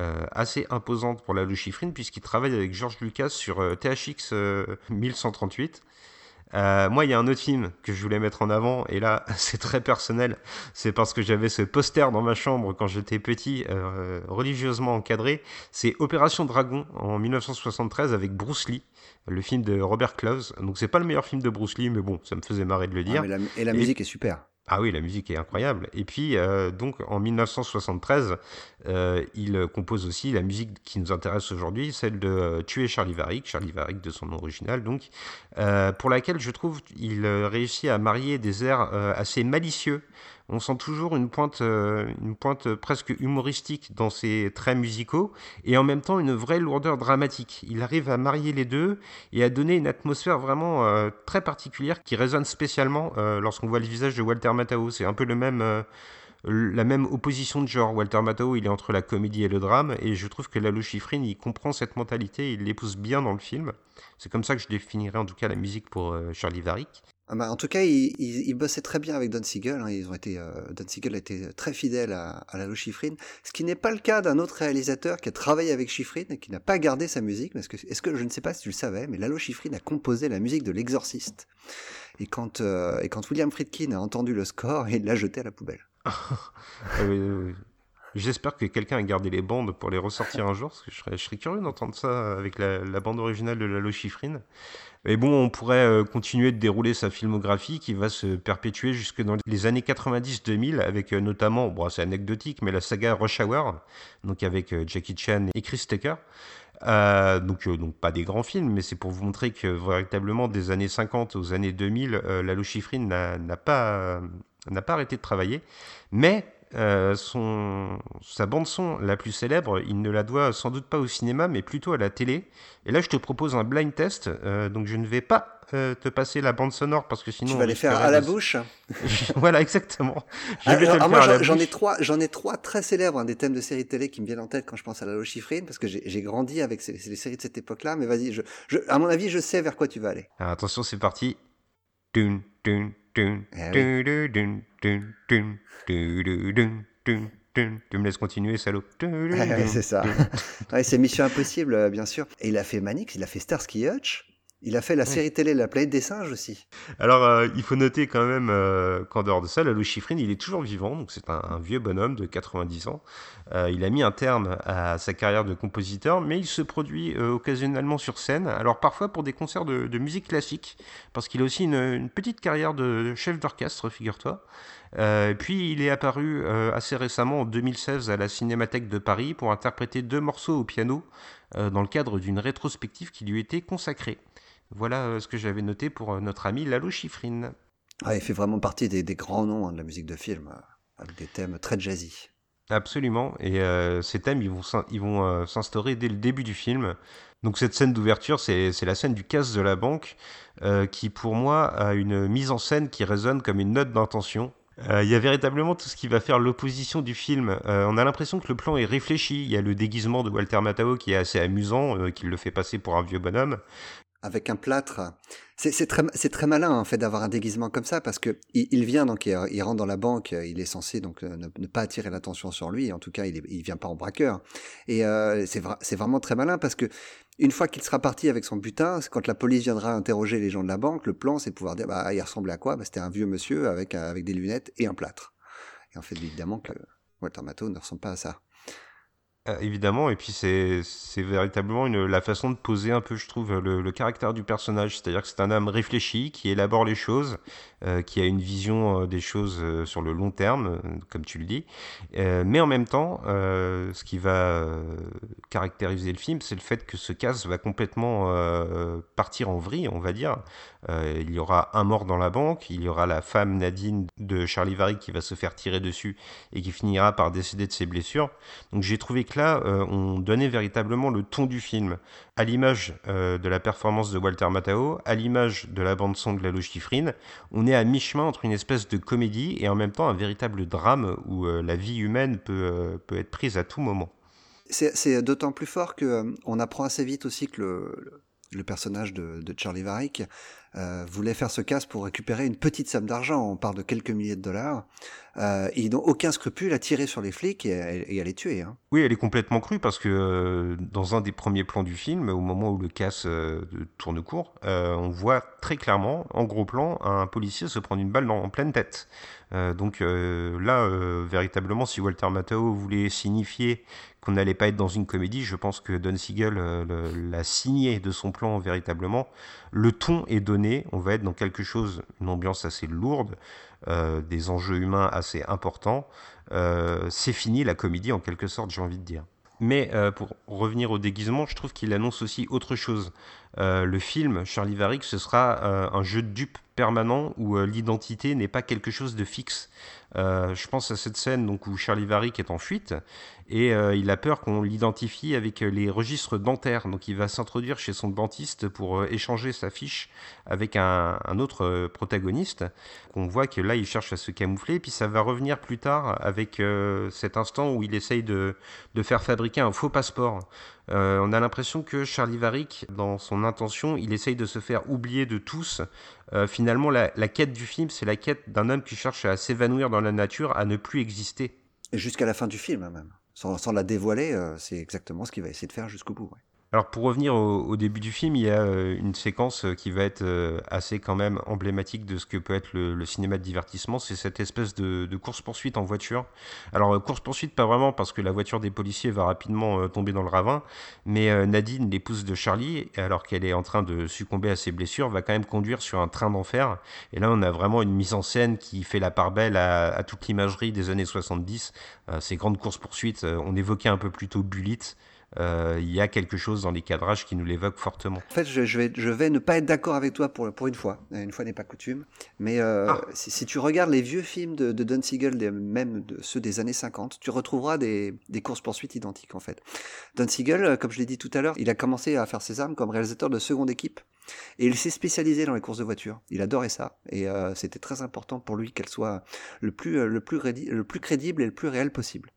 euh, assez imposante pour Lalo Schifrin, puisqu'il travaille avec George Lucas sur THX euh, 1138. Euh, moi, il y a un autre film que je voulais mettre en avant, et là, c'est très personnel. C'est parce que j'avais ce poster dans ma chambre quand j'étais petit, euh, religieusement encadré. C'est Opération Dragon en 1973 avec Bruce Lee, le film de Robert Clouse. Donc, c'est pas le meilleur film de Bruce Lee, mais bon, ça me faisait marrer de le Ah, dire. la- et la Et- musique est super. Ah oui, la musique est incroyable. Et puis, euh, donc, en 1973, euh, il compose aussi la musique qui nous intéresse aujourd'hui, celle de euh, Tuer Charlie Varick, Charlie Varick de son nom original, donc, pour laquelle je trouve il réussit à marier des airs assez malicieux. On sent toujours une pointe, euh, une pointe presque humoristique dans ses traits musicaux et en même temps une vraie lourdeur dramatique. Il arrive à marier les deux et à donner une atmosphère vraiment euh, très particulière qui résonne spécialement euh, lorsqu'on voit le visage de Walter Matthau. C'est un peu le même, la même opposition de genre. Walter Matthau, il est entre la comédie et le drame et je trouve que Lalo Schifrin, il comprend cette mentalité, il l'épouse bien dans le film. C'est comme ça que je définirais en tout cas la musique pour Charlie Varick. Ah bah, en tout cas, il, il, il bossait très bien avec Don Siegel. hein. Ils ont été, euh, Don Siegel a été très fidèle à, Lalo Schifrin, ce qui n'est pas le cas d'un autre réalisateur qui a travaillé avec Schifrin et qui n'a pas gardé sa musique. Que, est-ce que je ne sais pas si tu le savais, mais Lalo Schifrin a composé la musique de L'Exorciste. Et quand, euh, William Friedkin a entendu le score, il l'a jeté à la poubelle. Euh, J'espère que quelqu'un a gardé les bandes pour les ressortir un jour, parce que je serais, curieux d'entendre ça avec la, bande originale de Lalo Schifrin. Mais bon, on pourrait euh, continuer de dérouler sa filmographie qui va se perpétuer jusque dans les années 90-2000 avec euh, notamment, bon c'est anecdotique, mais la saga Rush Hour, donc avec euh, Jackie Chan et Chris Tucker. Donc, donc pas des grands films, mais c'est pour vous montrer que véritablement des années 50 aux années 2000, euh, Lalo Schifrin n'a pas, n'a pas arrêté de travailler. Mais euh, son, sa bande son la plus célèbre, il ne la doit sans doute pas au cinéma, mais plutôt à la télé. Et là, je te propose un blind test. euh, donc, je ne vais pas euh, te passer la bande sonore parce que sinon. tu vas les faire à la bouche. voilà, exactement. Ah, la j'en- ai trois, j'en ai trois très célèbres, hein, des thèmes de séries de télé qui me viennent en tête quand je pense à Lalo Schifrin, parce que j'ai j'ai grandi avec ces, les séries de cette époque-là. Mais vas-y, je, je, à mon avis, je sais vers quoi tu vas aller. Alors, attention, c'est parti. Dun, dun, tu me laisses continuer, salaud. c'est ça. c'est Mission Impossible, euh, bien sûr. Et il a fait Manix, il a fait Starsky Hutch. Il a fait la série télé La planète des singes aussi. Alors, euh, il faut noter quand même euh, qu'en dehors de ça, Lalo Schifrin, il est toujours vivant, donc c'est un, vieux bonhomme de 90 ans. Euh, il a mis un terme à sa carrière de compositeur, mais il se produit occasionnellement sur scène, alors parfois pour des concerts de, musique classique, parce qu'il a aussi une, petite carrière de chef d'orchestre, figure-toi. puis il est apparu assez récemment, en 2016, à la Cinémathèque de Paris, pour interpréter deux morceaux au piano, dans le cadre d'une rétrospective qui lui était consacrée. Voilà euh, ce que j'avais noté pour euh, notre ami Lalo Schifrin. Ah, il fait vraiment partie des, grands noms hein, de la musique de film, euh, avec des thèmes très jazzy. Absolument, et ces thèmes, ils vont, ils vont s'instaurer dès le début du film. Donc cette scène d'ouverture, c'est la scène du casse de la banque, qui pour moi a une mise en scène qui résonne comme une note d'intention. Il y a véritablement tout ce qui va faire l'opposition du film. on a l'impression que le plan est réfléchi. Il y a le déguisement de Walter Matthau qui est assez amusant, qui le fait passer pour un vieux bonhomme avec un plâtre. C'est très, très malin en fait d'avoir un déguisement comme ça parce que il, vient donc il, rentre dans la banque, il est censé donc euh, ne, pas attirer l'attention sur lui. En tout cas, il, ne vient pas en braqueur. Et euh, c'est vraiment très malin parce que une fois qu'il sera parti avec son butin, quand la police viendra interroger les gens de la banque, le plan c'est pouvoir dire bah il ressemblait à quoi? Bah, C'était un vieux monsieur avec avec des lunettes et un plâtre. Et en fait évidemment que Walter Matthau ne ressemble pas à ça. Euh, évidemment, et puis c'est véritablement la façon de poser un peu, je trouve, le, caractère du personnage. C'est-à-dire que c'est un homme réfléchi, qui élabore les choses, qui a une vision euh, des choses sur le long terme, comme tu le dis. mais en même temps, ce qui va caractériser le film, c'est le fait que ce casse va complètement partir en vrille, on va dire. il y aura un mort dans la banque, il y aura la femme Nadine de Charlie Varick qui va se faire tirer dessus et qui finira par décéder de ses blessures. Donc j'ai trouvé que là euh, on donnait véritablement le ton du film, à l'image euh, de la performance de Walter Matthau, à l'image de la bande-son de Lalo Schifrin. On est à mi-chemin entre une espèce de comédie et en même temps un véritable drame où euh, la vie humaine peut, peut être prise à tout moment. C'est d'autant plus fort qu'on apprend assez vite aussi que le, le personnage de Charlie Varick euh, voulait faire ce casse pour récupérer une petite somme d'argent, on parle de quelques milliers de dollars. Euh, ils n'ont aucun scrupule à tirer sur les flics et, à les tuer. Hein. Oui, elle est complètement crue parce que euh, dans un des premiers plans du film, au moment où le casse tourne court, on voit très clairement, en gros plan, un policier se prendre une balle dans, en pleine tête. Donc là, véritablement, si Walter Matthau voulait signifier qu'on n'allait pas être dans une comédie, je pense que Don Siegel l'a signé de son plan véritablement. Le ton est donné on va être dans quelque chose, une ambiance assez lourde, euh, des enjeux humains assez importants. Euh, c'est fini la comédie en quelque sorte, j'ai envie de dire. Mais euh, pour revenir au déguisement, je trouve qu'il annonce aussi autre chose. le film Charlie Varick, ce sera un jeu de dupes permanent où l'identité n'est pas quelque chose de fixe. Je pense à cette scène donc, où Charlie Varick est en fuite et euh, il a peur qu'on l'identifie avec euh, les registres dentaires. Donc il va s'introduire chez son dentiste pour euh, échanger sa fiche avec un, autre protagoniste. On voit que là il cherche à se camoufler, puis ça va revenir plus tard avec cet instant où il essaye de, faire fabriquer un faux passeport. On a l'impression que Charlie Varick, dans son intention, il essaye de se faire oublier de tous. finalement, la, quête du film, c'est la quête d'un homme qui cherche à s'évanouir dans la nature, à ne plus exister. Jusqu'à la fin du film, même sans, la dévoiler, euh, c'est exactement ce qu'il va essayer de faire jusqu'au bout. Alors pour revenir au, début du film, il y a euh, une séquence euh, qui va être assez quand même emblématique de ce que peut être le, cinéma de divertissement, c'est cette espèce de, course-poursuite en voiture. Alors course-poursuite pas vraiment parce que la voiture des policiers va rapidement tomber dans le ravin, mais Nadine, l'épouse de Charlie, alors qu'elle est en train de succomber à ses blessures, va quand même conduire sur un train d'enfer. Et là on a vraiment une mise en scène qui fait la part belle à, à toute l'imagerie des années 70, ces grandes courses-poursuites. on évoquait un peu plus tôt Bullitt. Euh, il y a quelque chose dans les cadrages qui nous l'évoque fortement. En fait, je, vais, je vais ne pas être d'accord avec toi pour, pour une fois. Une fois n'est pas coutume. Mais euh, ah. si, tu regardes les vieux films de, de Don Siegel, même de ceux des années 50, tu retrouveras des, des courses-poursuites identiques en fait. Don Siegel, euh, comme je l'ai dit tout à l'heure, il a commencé à faire ses armes comme réalisateur de seconde équipe. Et il s'est spécialisé dans les courses de voiture. Il adorait ça. Et c'était très important pour lui qu'elle soit le plus, le, plus le plus crédible et le plus réel possible.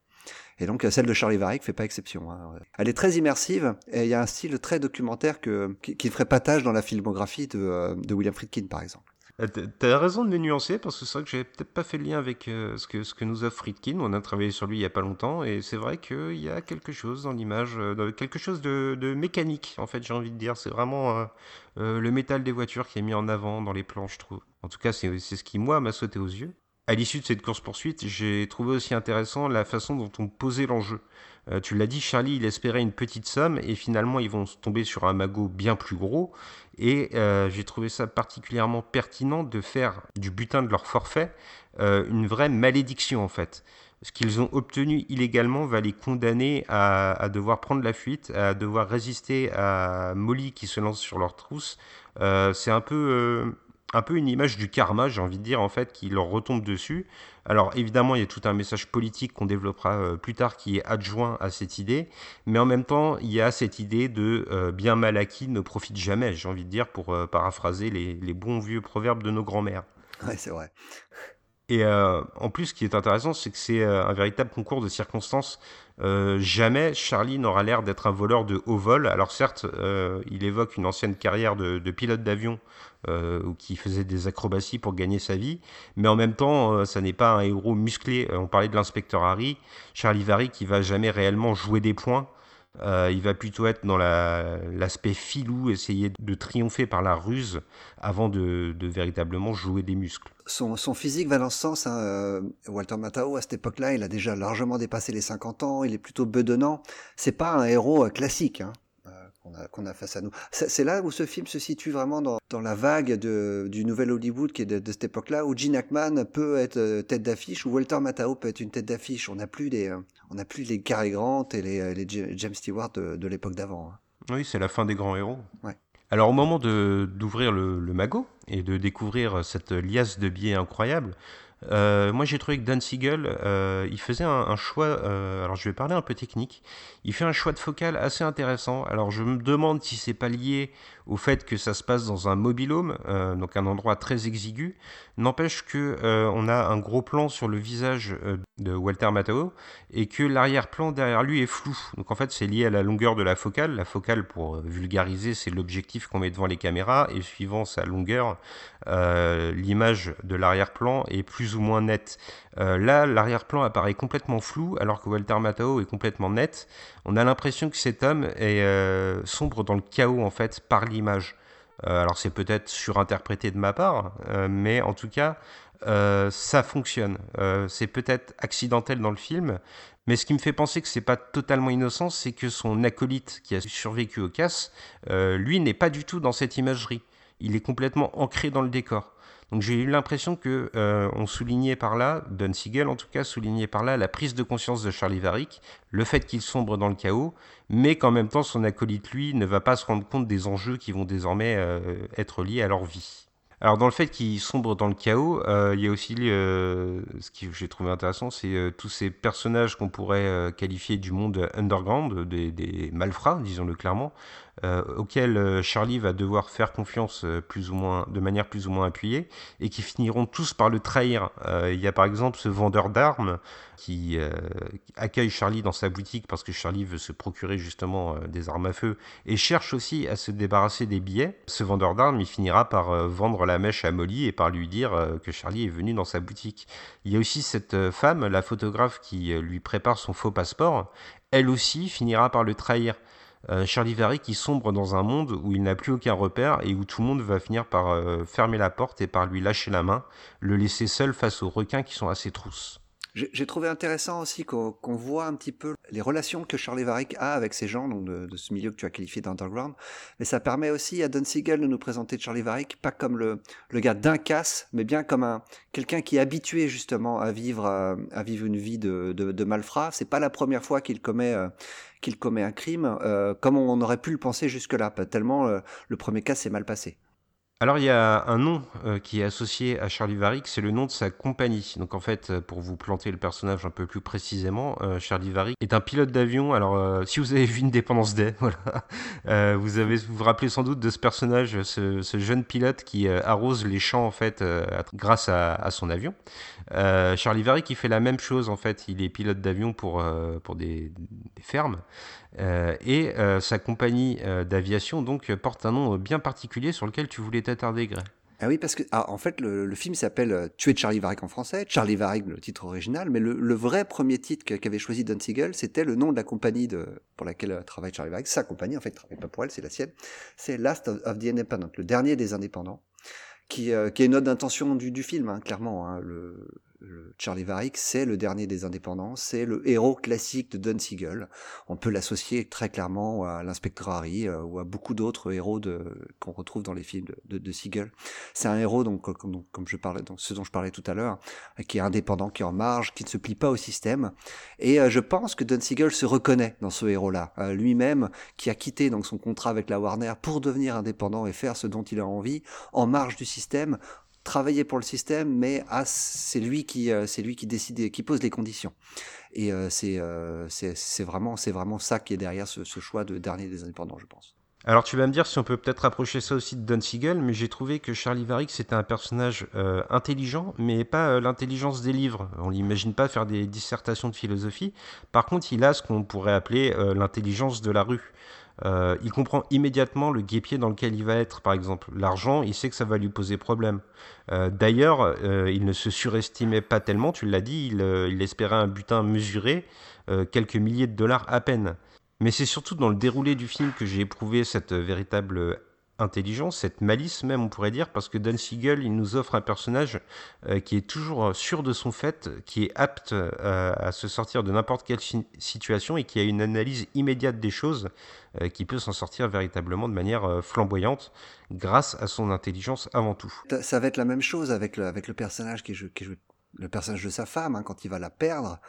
Et donc celle de Charlie Varick fait pas exception. Hein. Elle est très immersive et il y a un style très documentaire qui ne ferait pas tâche dans la filmographie de, euh, de William Friedkin par exemple. Euh, T'as raison de le nuancer parce que c'est vrai que j'avais peut-être pas fait le lien avec euh, ce que, nous offre Friedkin. On a travaillé sur lui il y a pas longtemps et c'est vrai qu'il y a quelque chose dans l'image, euh, quelque chose de, mécanique en fait, j'ai envie de dire. C'est vraiment euh, euh, le métal des voitures qui est mis en avant dans les plans, je trouve. En tout cas, c'est ce qui, moi, m'a sauté aux yeux. À l'issue de cette course-poursuite, j'ai trouvé aussi intéressant la façon dont on posait l'enjeu. Euh, tu l'as dit, Charlie, il espérait une petite somme et finalement ils vont tomber sur un magot bien plus gros. Et euh, j'ai trouvé ça particulièrement pertinent de faire du butin de leur forfait euh, une vraie malédiction en fait. Ce qu'ils ont obtenu illégalement va les condamner à, à devoir prendre la fuite, à devoir résister à Molly qui se lance sur leur trousse. C'est un peu, un peu une image du karma, j'ai envie de dire, en fait, qui leur retombe dessus. Alors évidemment, il y a tout un message politique qu'on développera euh, plus tard qui est adjoint à cette idée, mais en même temps, il y a cette idée de euh, bien mal acquis ne profite jamais, j'ai envie de dire, pour euh, paraphraser les, bons vieux proverbes de nos grands-mères. Ouais, c'est vrai. Et euh, en plus, ce qui est intéressant, c'est que c'est euh, un véritable concours de circonstances. Euh, jamais Charlie n'aura l'air d'être un voleur de haut vol. Alors certes, euh, il évoque une ancienne carrière de, de pilote d'avion euh, ou qui faisait des acrobaties pour gagner sa vie, mais en même temps, euh, ça n'est pas un héros musclé. Euh, on parlait de l'inspecteur Harry, Charlie Vary qui va jamais réellement jouer des points. Euh, il va plutôt être dans la- l'aspect filou, essayer de triompher par la ruse avant de, véritablement jouer des muscles. Son, physique va dans ce sens. hein, euh, Walter Matthau, à cette époque-là, il a déjà largement dépassé les 50 ans. Il est plutôt bedonnant. C'est pas un héros euh, classique hein, qu'on a, face à nous. C'est là où ce film se situe vraiment dans, dans la vague de, du nouvel Hollywood qui est de, de cette époque-là, où Gene Hackman peut être euh, tête d'affiche, où Walter Matthau peut être une tête d'affiche. On n'a plus les, euh, on n'a plus les Cary Grant et les, euh, les James Stewart de, de l'époque d'avant. hein. Oui, c'est la fin des grands héros. Ouais. Alors au moment d'ouvrir le, le magot et de découvrir cette liasse de billets incroyable, euh, moi j'ai trouvé que Dan Siegel, euh, il faisait un, choix, euh, alors je vais parler un peu technique, il fait un choix de focale assez intéressant. Alors je me demande si c'est pas lié au fait que ça se passe dans un mobilhome, donc un endroit très exigu. N'empêche que on a un gros plan sur le visage de Walter Matthau et que l'arrière-plan derrière lui est flou. Donc en fait, c'est lié à la longueur de la focale. La focale, pour vulgariser, c'est l'objectif qu'on met devant les caméras et suivant sa longueur, l'image de l'arrière-plan est plus moins nette. Euh, là, l'arrière-plan apparaît complètement flou alors que Walter Matthau est complètement net. On a l'impression que cet homme est euh, sombre dans le chaos en fait par l'image. Euh, alors c'est peut-être surinterprété de ma part, mais en tout cas, ça fonctionne. C'est peut-être accidentel dans le film, mais ce qui me fait penser que c'est pas totalement innocent, c'est que son acolyte qui a survécu au casse, lui n'est pas du tout dans cette imagerie. Il est complètement ancré dans le décor. Donc j'ai eu l'impression que euh, on soulignait par là, Don Siegel en tout cas soulignait par là la prise de conscience de Charlie Varick, le fait qu'il sombre dans le chaos, mais qu'en même temps son acolyte lui ne va pas se rendre compte des enjeux qui vont désormais euh, être liés à leur vie. Alors dans le fait qu'il sombre dans le chaos, euh, il y a aussi ce que j'ai trouvé intéressant, c'est tous ces personnages qu'on pourrait qualifier du monde underground, des, des malfrats, disons-le clairement, euh, auxquels euh, Charlie va devoir faire confiance euh, plus ou moins, de manière plus ou moins appuyée, et qui finiront tous par le trahir. Il y a par exemple ce vendeur d'armes qui accueille Charlie dans sa boutique parce que Charlie veut se procurer justement des armes à feu et cherche aussi à se débarrasser des billets. Ce vendeur d'armes, il finira par vendre la mèche à Molly et par lui dire que Charlie est venu dans sa boutique. Il y a aussi cette femme, la photographe, qui lui prépare son faux passeport. Elle aussi finira par le trahir. Euh, Charlie Varick qui sombre dans un monde où il n'a plus aucun repère et où tout le monde va finir par euh, fermer la porte et par lui lâcher la main, le laisser seul face aux requins qui sont à ses trousses. J'ai trouvé intéressant aussi qu'on qu'on voit un petit peu les relations que Charlie Varick a avec ces gens donc de, de ce milieu que tu as qualifié d'underground. Mais ça permet aussi à Don Siegel de nous présenter Charlie Varick pas comme le, le gars d'un casse, mais bien comme un quelqu'un qui est habitué justement à vivre à, vivre une vie de, de, de malfrat. C'est pas la première fois qu'il commet euh, qu'il commet un crime, euh, comme on aurait pu le penser jusque-là, tellement euh, le premier cas s'est mal passé. Alors il y a un nom euh, qui est associé à Charlie Varick, c'est le nom de sa compagnie. Donc en fait, euh, pour vous planter le personnage un peu plus précisément, euh, Charlie Varick est un pilote d'avion. Alors si vous avez vu Independence Day, voilà, vous avez vous vous rappelez sans doute de ce personnage, ce, jeune pilote qui arrose les champs en fait grâce à son avion. Euh, Charlie Varick il fait la même chose en fait. Il est pilote d'avion pour euh, pour des, fermes. Euh, et sa compagnie d'aviation donc porte un nom bien particulier sur lequel tu voulais t'attarder, Greg. Ah oui, parce que ah, en fait, le, film s'appelle Tuer Charlie Varick en français, Charlie Varick, le titre original, mais le, vrai premier titre qu'avait choisi Don Siegel, c'était le nom de la compagnie de, pour laquelle travaille Charlie Varick. Sa compagnie, en fait, il travaille pas pour elle, c'est la sienne. C'est Last of, of the Independent, le dernier des indépendants, qui, euh, qui est une note d'intention du, du film, hein, clairement. hein. le, Charlie Varick, c'est le dernier des indépendants, c'est le héros classique de Don Siegel. On peut l'associer très clairement à l'inspecteur Harry euh, ou à beaucoup d'autres héros qu'on retrouve dans les films de, de, Siegel. C'est un héros, donc, comme, je parlais, ce dont je parlais tout à l'heure, qui est indépendant, qui est en marge, qui ne se plie pas au système. Et euh, je pense que Don Siegel se reconnaît dans ce héros-là. Euh, lui-même, qui a quitté donc son contrat avec la Warner pour devenir indépendant et faire ce dont il a envie, en marge du système, travailler pour le système, mais c'est lui qui, euh, c'est lui qui décide, qui pose les conditions. Et euh, c'est, euh, c'est, c'est vraiment, c'est vraiment ça qui est derrière ce, choix de dernier des indépendants, je pense. Alors tu vas me dire si on peut peut-être rapprocher ça aussi de Don Siegel, mais j'ai trouvé que Charlie Varick c'était un personnage intelligent, mais pas l'intelligence des livres. On l'imagine pas faire des dissertations de philosophie. Par contre, il a ce qu'on pourrait appeler l'intelligence de la rue. Euh, il comprend immédiatement le guépier dans lequel il va être, par exemple. L'argent, il sait que ça va lui poser problème. Euh, D'ailleurs, euh, il ne se surestimait pas tellement, tu l'as dit, il, il espérait un butin mesuré, quelques milliers de dollars à peine. Mais c'est surtout dans le déroulé du film que j'ai éprouvé cette véritable intelligence, cette malice même on pourrait dire, parce que Don Siegel, il nous offre un personnage euh, qui est toujours euh, sûr de son fait, qui est apte euh, à se sortir de n'importe quelle si- situation et qui a une analyse immédiate des choses, qui peut s'en sortir véritablement de manière flamboyante, grâce à son intelligence avant tout. Ça- va être la même chose avec le, avec le personnage qui le personnage de sa femme, hein, quand il va la perdre,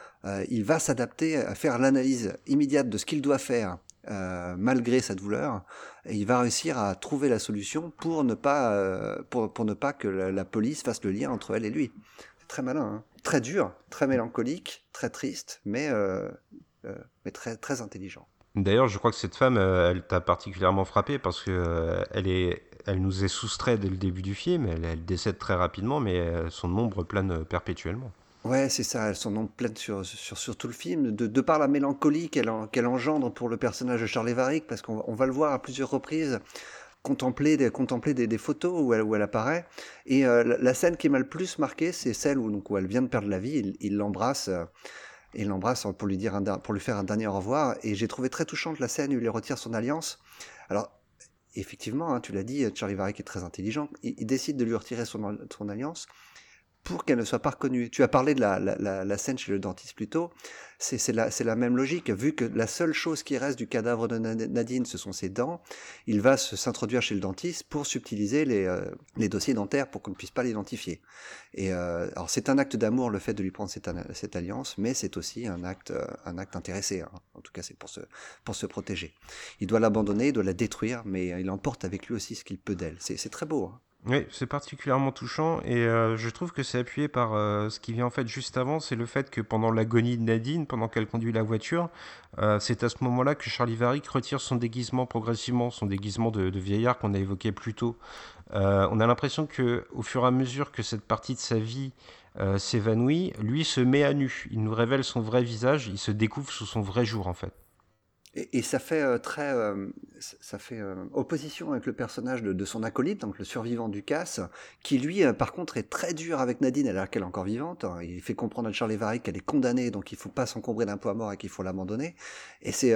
il va s'adapter à faire l'analyse immédiate de ce qu'il doit faire euh, malgré sa douleur, il va réussir à trouver la solution pour ne pas, euh, pour, ne pas que la, police fasse le lien entre elle et lui. C'est très malin, hein. très dur, très mélancolique, très triste, mais, euh, mais très, très intelligent. D'ailleurs, je crois que cette femme, elle t'a particulièrement frappé parce que elle est, elle nous est soustraite dès le début du film. Elle, décède très rapidement, mais son ombre plane perpétuellement. Ouais, c'est ça, elles sont donc pleines sur, sur, sur tout le film, de, par la mélancolie qu'elle en- engendre pour le personnage de Charlie Varick, parce qu'on on va le voir à plusieurs reprises contempler des, contempler des, des photos où elle, où elle apparaît. Et euh, la, scène qui m'a le plus marqué, c'est celle où, donc, où elle vient de perdre la vie, il l'embrasse. euh, il l'embrasse pour lui dire un, pour lui faire un dernier au revoir. Et j'ai trouvé très touchante la scène où il retire son alliance. Alors, effectivement, hein, tu l'as dit, Charlie Varick est très intelligent. Il, il décide de lui retirer son, son alliance pour qu'elle ne soit pas reconnue. Tu as parlé de la, scène chez le dentiste plus tôt. C'est la, même logique. Vu que la seule chose qui reste du cadavre de Na- Nadine, ce sont ses dents, il va s'introduire chez le dentiste pour subtiliser les, euh, les dossiers dentaires pour qu'on ne puisse pas l'identifier. Euh, alors c'est un acte d'amour le fait de lui prendre cette, alliance, mais c'est aussi un acte, euh, un acte intéressé. hein. En tout cas, c'est pour se, protéger. Il doit l'abandonner, il doit la détruire, mais il emporte avec lui aussi ce qu'il peut d'elle. C'est c'est très beau. hein. Oui, c'est particulièrement touchant et euh, je trouve que c'est appuyé par euh, ce qui vient en fait juste avant, c'est le fait que pendant l'agonie de Nadine, pendant qu'elle conduit la voiture, euh, c'est à ce moment-là que Charlie Varick retire son déguisement progressivement, son déguisement de, de vieillard qu'on a évoqué plus tôt. On a l'impression que au fur et à mesure que cette partie de sa vie s'évanouit, lui se met à nu, il nous révèle son vrai visage, il se découvre sous son vrai jour en fait. Et, ça fait euh, très, euh, ça fait euh, opposition avec le personnage de, de son acolyte, donc le survivant du casse, qui lui, par contre, est très dur avec Nadine alors qu'elle est encore vivante. Il fait comprendre à Charlie Varick qu'elle est condamnée, donc il faut pas s'encombrer d'un poids mort et qu'il faut l'abandonner. Et c'est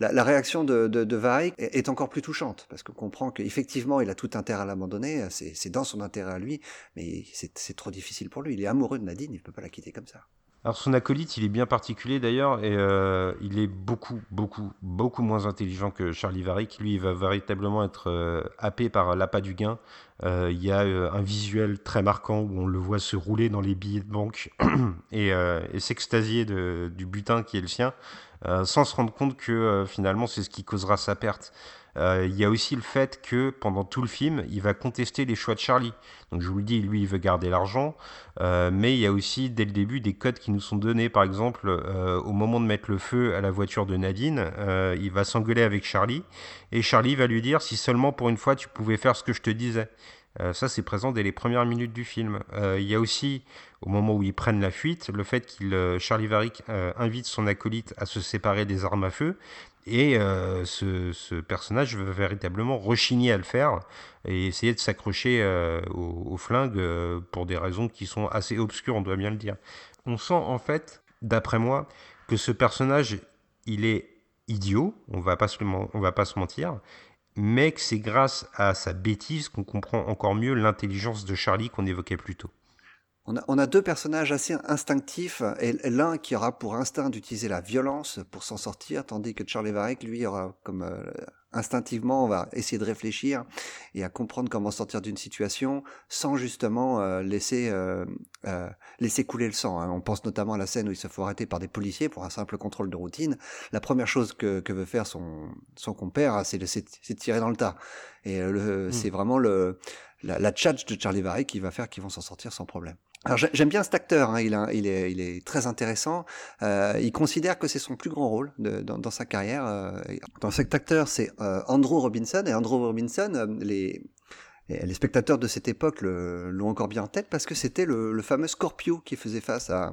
la, la réaction de, de, de Varick est, encore plus touchante parce qu'on comprend qu'effectivement, il a tout intérêt à l'abandonner. C'est dans son intérêt à lui, mais c'est trop difficile pour lui. Il est amoureux de Nadine, il peut pas la quitter comme ça. Alors son acolyte, il est bien particulier d'ailleurs, et euh, il est beaucoup, beaucoup, beaucoup moins intelligent que Charlie Varick. Lui, il va véritablement être euh, happé par l'appât du gain. Euh, il y a un visuel très marquant où on le voit se rouler dans les billets de banque et, et s'extasier du butin qui est le sien, sans se rendre compte que euh, finalement c'est ce qui causera sa perte. Euh, il y a aussi le fait que pendant tout le film, il va contester les choix de Charlie. Donc je vous le dis, lui, il veut garder l'argent, euh, mais il y a aussi dès le début des codes qui nous sont donnés. Par exemple, euh, au moment de mettre le feu à la voiture de Nadine, euh, il va s'engueuler avec Charlie, et Charlie va lui dire si seulement pour une fois tu pouvais faire ce que je te disais. Euh, ça, c'est présent dès les premières minutes du film. Euh, il y a aussi, au moment où ils prennent la fuite, le fait qu'il, euh, Charlie Varick euh, invite son acolyte à se séparer des armes à feu. Et ce, ce, personnage veut véritablement rechigner à le faire et essayer de s'accrocher euh, au, au, flingue euh, pour des raisons qui sont assez obscures, on doit bien le dire. On sent en fait, d'après moi, que ce personnage, il est idiot, on va on va pas se mentir, mais que c'est grâce à sa bêtise qu'on comprend encore mieux l'intelligence de Charlie qu'on évoquait plus tôt. On a, deux personnages assez instinctifs, et l'un qui aura pour instinct d'utiliser la violence pour s'en sortir, tandis que Charlie Varrick, lui, aura comme euh, instinctivement, on va essayer de réfléchir et à comprendre comment sortir d'une situation sans justement euh, laisser euh, euh, laisser couler le sang. Hein. On pense notamment à la scène où il se fait arrêter par des policiers pour un simple contrôle de routine. La première chose que, que veut faire son son compère, hein, c'est de, de tirer dans le tas. Et mmh. c'est vraiment le la, la tchatch de Charlie Varrick qui va faire qu'ils vont s'en sortir sans problème. Alors j'aime bien cet acteur, hein, il, a, il, est, il, est, très intéressant. Euh, il considère que c'est son plus grand rôle de, dans, dans, sa carrière. Euh, dans cet acteur, c'est euh, Andrew Robinson. Et Andrew Robinson, euh, les, les spectateurs de cette époque l'ont encore bien en tête parce que c'était le, le, fameux Scorpio qui faisait face à,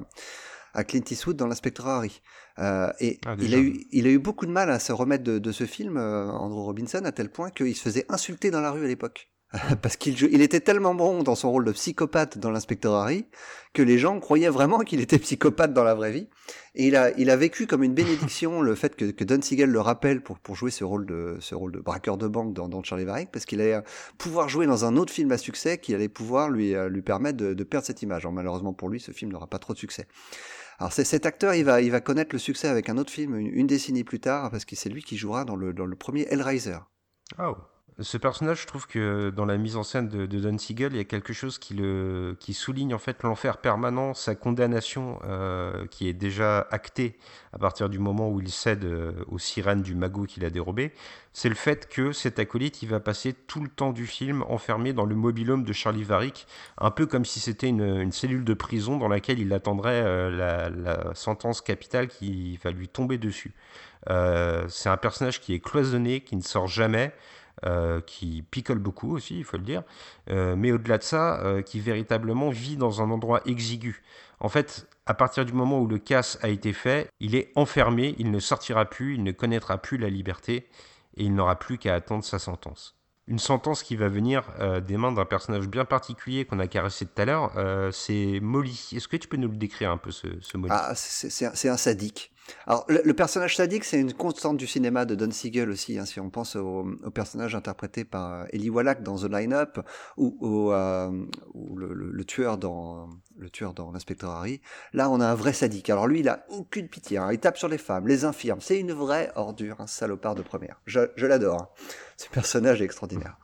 à Clint Eastwood dans l'inspecteur Harry. Euh, et ah, il, a eu, il a eu beaucoup de mal à se remettre de, de ce film, Andrew Robinson, à tel point qu'il se faisait insulter dans la rue à l'époque. parce qu'il il était tellement bon dans son rôle de psychopathe dans l'inspecteur Harry que les gens croyaient vraiment qu'il était psychopathe dans la vraie vie. Et il a, vécu comme une bénédiction le fait que, que Don Siegel le rappelle pour, jouer ce rôle de, ce rôle de braqueur de banque dans, dans Charlie Varick, parce qu'il allait pouvoir jouer dans un autre film à succès qui allait pouvoir lui, euh, lui permettre de, perdre cette image. Alors, malheureusement pour lui, ce film n'aura pas trop de succès. Alors cet acteur, il va, connaître le succès avec un autre film une, une décennie plus tard, parce que c'est lui qui jouera dans le, dans le premier Hellraiser. Oh. Ce personnage, je trouve que dans la mise en scène de, Don Siegel, il y a quelque chose qui, souligne en fait l'enfer permanent, sa condamnation euh, qui est déjà actée à partir du moment où il cède euh, aux sirènes du magot qu'il a dérobé. C'est le fait que cet acolyte, il va passer tout le temps du film enfermé dans le mobilhome de Charlie Varick, un peu comme si c'était une, cellule de prison dans laquelle il attendrait euh, la, sentence capitale qui va lui tomber dessus. C'est un personnage qui est cloisonné, qui ne sort jamais. Euh, qui picole beaucoup aussi, il faut le dire, euh, mais au-delà de ça, euh, qui véritablement vit dans un endroit exigu. En fait, à partir du moment où le casse a été fait, il est enfermé, il ne sortira plus, il ne connaîtra plus la liberté, et il n'aura plus qu'à attendre sa sentence. Une sentence qui va venir des mains d'un personnage bien particulier qu'on a caressé tout à l'heure, c'est Molly. Est-ce que tu peux nous le décrire un peu, ce, Molly? Ah, c'est un sadique. Alors, le, le personnage sadique, c'est une constante du cinéma de Don Siegel aussi. Hein, si on pense au, au, personnage interprété par euh, Eli Wallach dans The Line-Up ou, euh, ou le, le, le, tueur dans le tueur dans l'inspecteur Harry, là, on a un vrai sadique. Alors lui, il a aucune pitié. Hein, il tape sur les femmes, les infirmes. C'est une vraie ordure, un salopard de première. Je, je l'adore. Hein. Ce personnage est extraordinaire.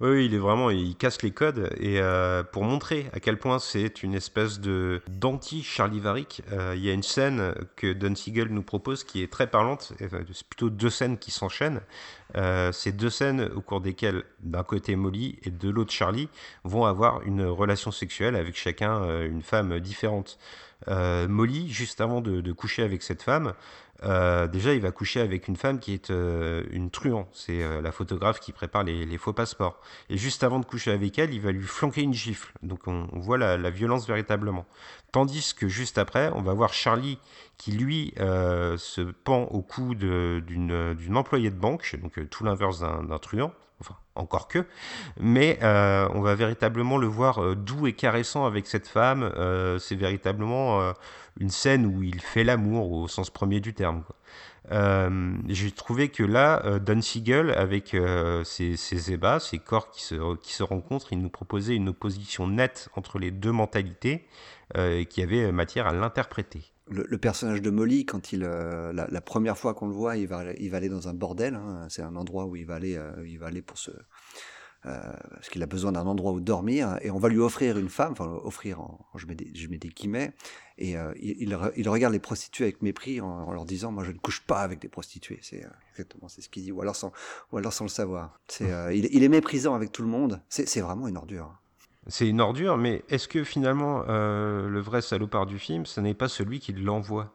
Oui, il est vraiment, il casse les codes et euh, pour montrer à quel point c'est une espèce de d'anti Charlie Varick, euh, il y a une scène que Don Siegel nous propose qui est très parlante. C'est plutôt deux scènes qui s'enchaînent. Euh, ces deux scènes au cours desquelles d'un côté Molly et de l'autre Charlie vont avoir une relation sexuelle avec chacun euh, une femme différente. Euh, Molly, juste avant de, coucher avec cette femme, euh, déjà, il va coucher avec une femme qui est euh, une truand. C'est la photographe qui prépare les, faux passeports. Et juste avant de coucher avec elle, il va lui flanquer une gifle. Donc on, voit la, la, violence véritablement. Tandis que juste après, on va voir Charlie qui, lui, se pend au cou d'une employée de banque, donc tout l'inverse d'un truand enfin encore que, mais euh, on va véritablement le voir euh, doux et caressant avec cette femme. Euh, c'est véritablement une scène où il fait l'amour au sens premier du terme. J'ai trouvé que là, Don Siegel, avec ses, ses, ébats, ses corps qui se, qui se rencontrent, il nous proposait une opposition nette entre les deux mentalités qui avait matière à l'interpréter le, le, personnage de Molly, quand il euh, la, la, première fois qu'on le voit, il va il va aller dans un bordel. Hein, c'est un endroit où il va aller euh, il va aller pour se euh, parce qu'il a besoin d'un endroit où dormir et on va lui offrir une femme, enfin offrir, en, je mets des, je mets des guillemets et il, il, il, regarde les prostituées avec mépris en, en, leur disant moi je ne couche pas avec des prostituées. C'est exactement c'est ce qu'il dit ou alors sans ou alors sans le savoir. C'est euh, il, il, est méprisant avec tout le monde. C'est vraiment une ordure c'est une ordure, mais est-ce que finalement euh, le vrai salopard du film, ce n'est pas celui qui l'envoie?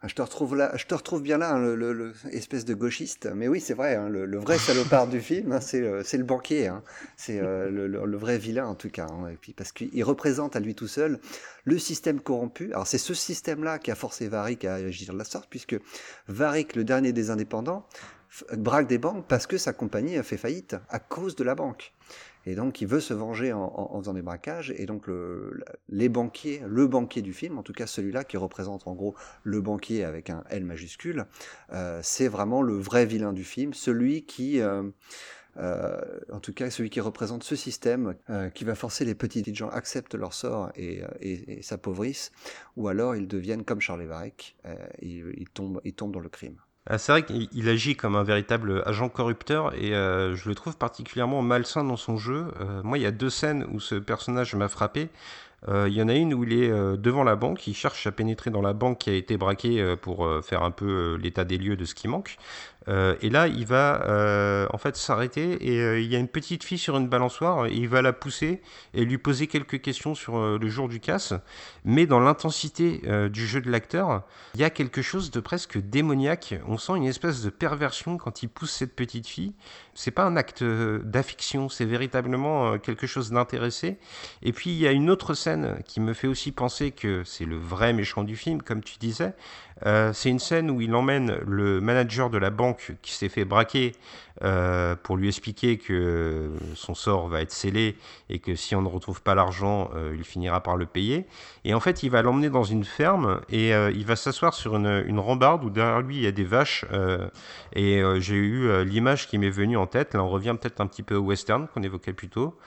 Ah, je te retrouve là, je te retrouve bien là, hein, le, espèce de gauchiste. Mais oui, c'est vrai, hein, le, vrai salopard du film, hein, c'est c'est le banquier. hein. C'est euh, le, vrai vilain en tout cas. hein. Et puis parce qu'il représente à lui tout seul le système corrompu. Alors c'est ce système-là qui a forcé Varick à agir de la sorte, puisque Varick, le dernier des indépendants, braque des banques parce que sa compagnie a fait faillite à cause de la banque. Et donc, il veut se venger en, en- faisant des braquages. Et donc, le, les banquiers, le banquier du film, en tout cas celui-là qui représente en gros le banquier avec un L majuscule, euh, c'est vraiment le vrai vilain du film, celui qui, euh, euh, en tout cas, celui qui représente ce système qui va forcer les petits gens à accepter leur sort et, et, s'appauvrissent, ou alors ils deviennent comme Charles Varec, euh, ils, ils tombent, ils tombent dans le crime. Ah, c'est vrai qu'il il agit comme un véritable agent corrupteur et euh, je le trouve particulièrement malsain dans son jeu. Euh, moi, il y a deux scènes où ce personnage m'a frappé. Euh, Il y en a une où il est devant la banque, il cherche à pénétrer dans la banque qui a été braquée pour faire un peu l'état des lieux de ce qui manque. Euh, et là, il va euh, en fait s'arrêter et euh, il y a une petite fille sur une balançoire. Et il va la pousser et lui poser quelques questions sur le jour du casse. Mais dans l'intensité du jeu de l'acteur, il y a quelque chose de presque démoniaque. On sent une espèce de perversion quand il pousse cette petite fille. C'est pas un acte d'affection, c'est véritablement quelque chose d'intéressé. Et puis il y a une autre scène qui me fait aussi penser que c'est le vrai méchant du film, comme tu disais. Euh, c'est une scène où il emmène le manager de la banque qui s'est fait braquer euh, pour lui expliquer que son sort va être scellé et que si on ne retrouve pas l'argent, euh, il finira par le payer. Et en fait, il va l'emmener dans une ferme et il va s'asseoir sur une, rambarde où derrière lui il y a des vaches. et j'ai eu l'image qui m'est venue en tête. Là, on revient peut-être un petit peu au western qu'on évoquait plus tôt.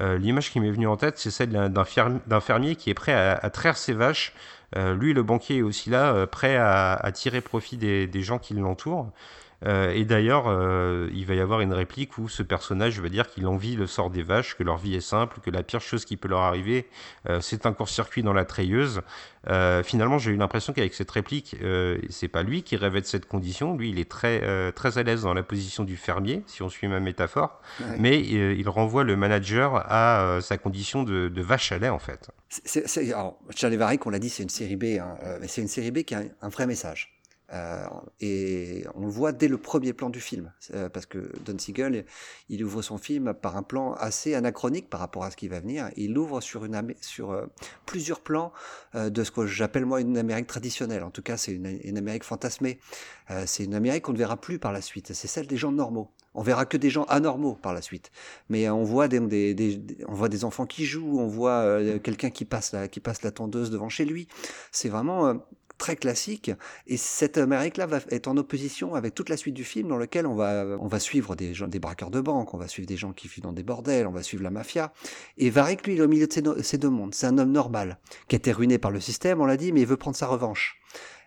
L'image qui m'est venue en tête, c'est celle d'un fermier qui est prêt à, à traire ses vaches. Euh, lui, le banquier, est aussi là, euh, prêt à, tirer profit des gens qui l'entourent. Euh, et d'ailleurs, euh, il va y avoir une réplique où ce personnage va dire qu'il envie le sort des vaches, que leur vie est simple, que la pire chose qui peut leur arriver, euh, c'est un court-circuit dans la treilleuse. Finalement, j'ai eu l'impression qu'avec cette réplique, c'est pas lui qui rêvait de cette condition. Lui, il est très, très à l'aise dans la position du fermier, si on suit ma métaphore. Ouais. Mais il renvoie le manager à sa condition de, de vache à lait, en fait. C'est- c'est- alors, Charlie Varick, on l'a dit, c'est une série B, hein, mais c'est une série B qui a un, un vrai message. Euh, et on le voit dès le premier plan du film, euh, parce que Don Siegel, il ouvre son film par un plan assez anachronique par rapport à ce qui va venir. Il ouvre sur, euh, plusieurs plans de ce que j'appelle moi une Amérique traditionnelle. En tout cas, c'est une, Amérique fantasmée. C'est une Amérique qu'on ne verra plus par la suite. C'est celle des gens normaux. On verra que des gens anormaux par la suite. Mais on voit des, enfants qui jouent, on voit quelqu'un qui passe la, qui passe la tondeuse devant chez lui. C'est vraiment très classique. Et cette Amérique-là va est en opposition avec toute la suite du film dans lequel on va, on va suivre des gens, des braqueurs de banque, on va suivre des gens qui vivent dans des bordels, on va suivre la mafia. Et Varick, lui, il est au milieu de ces, deux mondes. C'est un homme normal qui a été ruiné par le système, on l'a dit, mais il veut prendre sa revanche.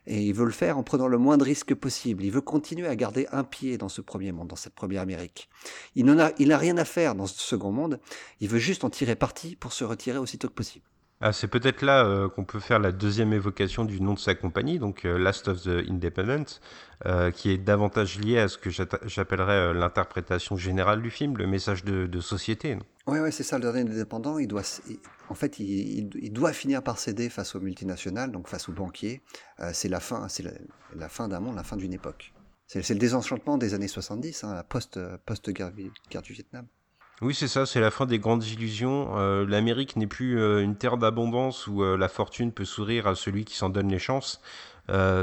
Et il veut le faire en prenant le moins de risques possible. Il veut continuer à garder un pied dans ce premier monde, dans cette première Amérique. Il n'en a, il n'a rien à faire dans ce second monde. Il veut juste en tirer parti pour se retirer aussitôt que possible. Ah, c'est peut-être là euh, qu'on peut faire la deuxième évocation du nom de sa compagnie, donc euh, Last of the Independent, euh, qui est davantage lié à ce que j'appellerais l'interprétation générale du film, le message de, société. ouais, c'est ça, le dernier indépendant, il doit, en fait, il, doit finir par céder face aux multinationales, donc face aux banquiers. C'est la fin, la, fin d'un monde, la fin d'une époque. C'est le désenchantement des années 70, hein, la post, post-guerre guerre du Vietnam. Oui, c'est ça, c'est la fin des grandes illusions. Euh, L'Amérique n'est plus euh, une terre d'abondance où euh, la fortune peut sourire à celui qui s'en donne les chances.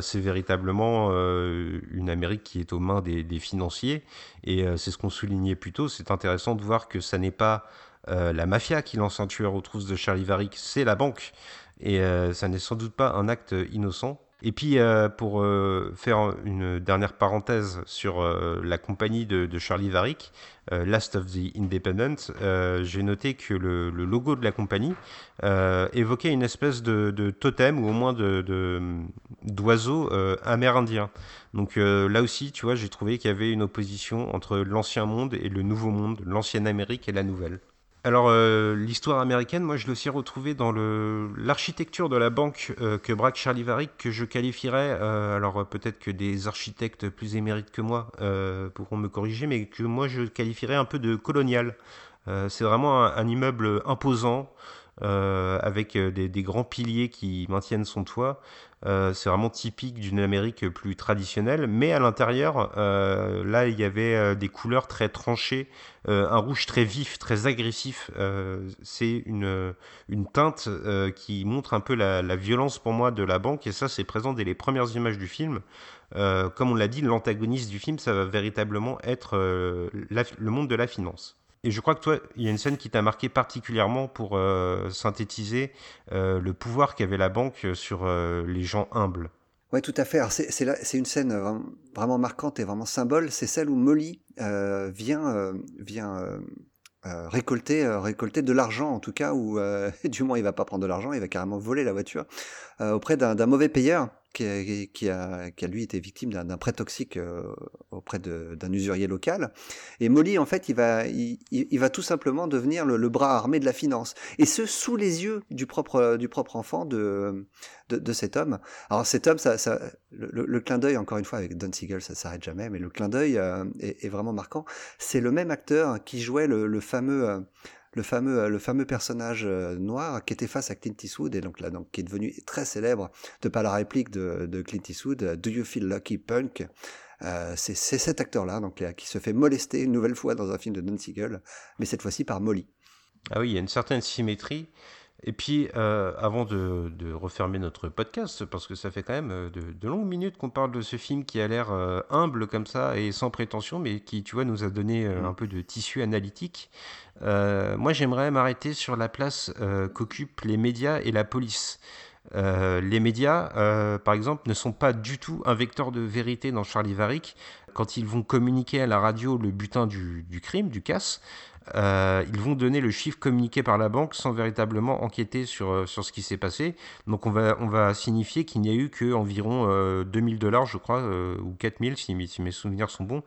C'est véritablement une Amérique qui est aux mains des, financiers. Et c'est ce qu'on soulignait plus tôt. C'est intéressant de voir que ça n'est pas la mafia qui lance un tueur aux trousses de Charlie Varick, c'est la banque. Et ça n'est sans doute pas un acte innocent. Et puis, pour faire une dernière parenthèse sur la compagnie de, Charlie Varick, Last of the Independent, euh, j'ai noté que le, logo de la compagnie euh, évoquait une espèce de, totem ou au moins de, d'oiseau euh, amérindien. Donc euh, là aussi, tu vois, j'ai trouvé qu'il y avait une opposition entre l'ancien monde et le nouveau monde, l'ancienne Amérique et la nouvelle. Alors, euh, l'histoire américaine, moi, je l'ai aussi retrouvée dans l'architecture de la banque euh, que braque Charlie Varick, que je qualifierais, euh, alors peut-être que des architectes plus émérites que moi pourront me corriger, mais que moi, je qualifierais un peu de colonial. C'est vraiment un, immeuble imposant, avec des, grands piliers qui maintiennent son toit. C'est vraiment typique d'une Amérique plus traditionnelle, mais à l'intérieur, là, il y avait des couleurs très tranchées, un rouge très vif, très agressif. c'est une, une teinte qui montre un peu la, violence pour moi de la banque, et ça, c'est présent dès les premières images du film. Euh, comme on l'a dit, l'antagoniste du film, ça va véritablement être euh, le monde de la finance. Et je crois que toi, il y a une scène qui t'a marqué particulièrement pour euh, synthétiser le pouvoir qu'avait la banque sur les gens humbles. Oui, tout à fait. C'est une scène vraiment marquante et vraiment symbole. C'est celle où Molly vient, vient récolter, récolter de l'argent, en tout cas, ou du moins il va pas prendre de l'argent, il va carrément voler la voiture auprès d'un mauvais payeur qui a, lui été victime d'un prêt toxique euh, auprès d'un usurier local. Et Molly, en fait, il va, tout simplement devenir le, bras armé de la finance. Et ce, sous les yeux du propre, enfant de, cet homme. Alors cet homme, le, clin d'œil, encore une fois, avec Don Siegel, ça s'arrête jamais, mais le clin d'œil euh, est, vraiment marquant. C'est le même acteur qui jouait le, fameux euh, le fameux, euh, le fameux personnage euh, noir qui était face à Clint Eastwood et donc là, donc, qui est devenu très célèbre de par la réplique de, Clint Eastwood, euh, Do you feel lucky, punk? c'est cet acteur-là donc qui se fait molester une nouvelle fois dans un film de Don Siegel, mais cette fois-ci par Molly. Ah oui, il y a une certaine symétrie. Et puis, euh, avant de, refermer notre podcast, parce que ça fait quand même euh, de, longues minutes qu'on parle de ce film qui a l'air euh, humble comme ça et sans prétention, mais qui, tu vois, nous a donné mm. un peu de tissu analytique. moi, j'aimerais m'arrêter sur la place qu'occupent les médias et la police. les médias, par exemple, ne sont pas du tout un vecteur de vérité dans Charlie Varick. Quand ils vont communiquer à la radio le butin du, du crime, du casse, euh, ils vont donner le chiffre communiqué par la banque sans véritablement enquêter sur, euh, sur ce qui s'est passé. Donc on va, on va signifier qu'il n'y a eu qu'environ euh, 2000 dollars, je crois, euh, ou 4000 si, si mes souvenirs sont bons,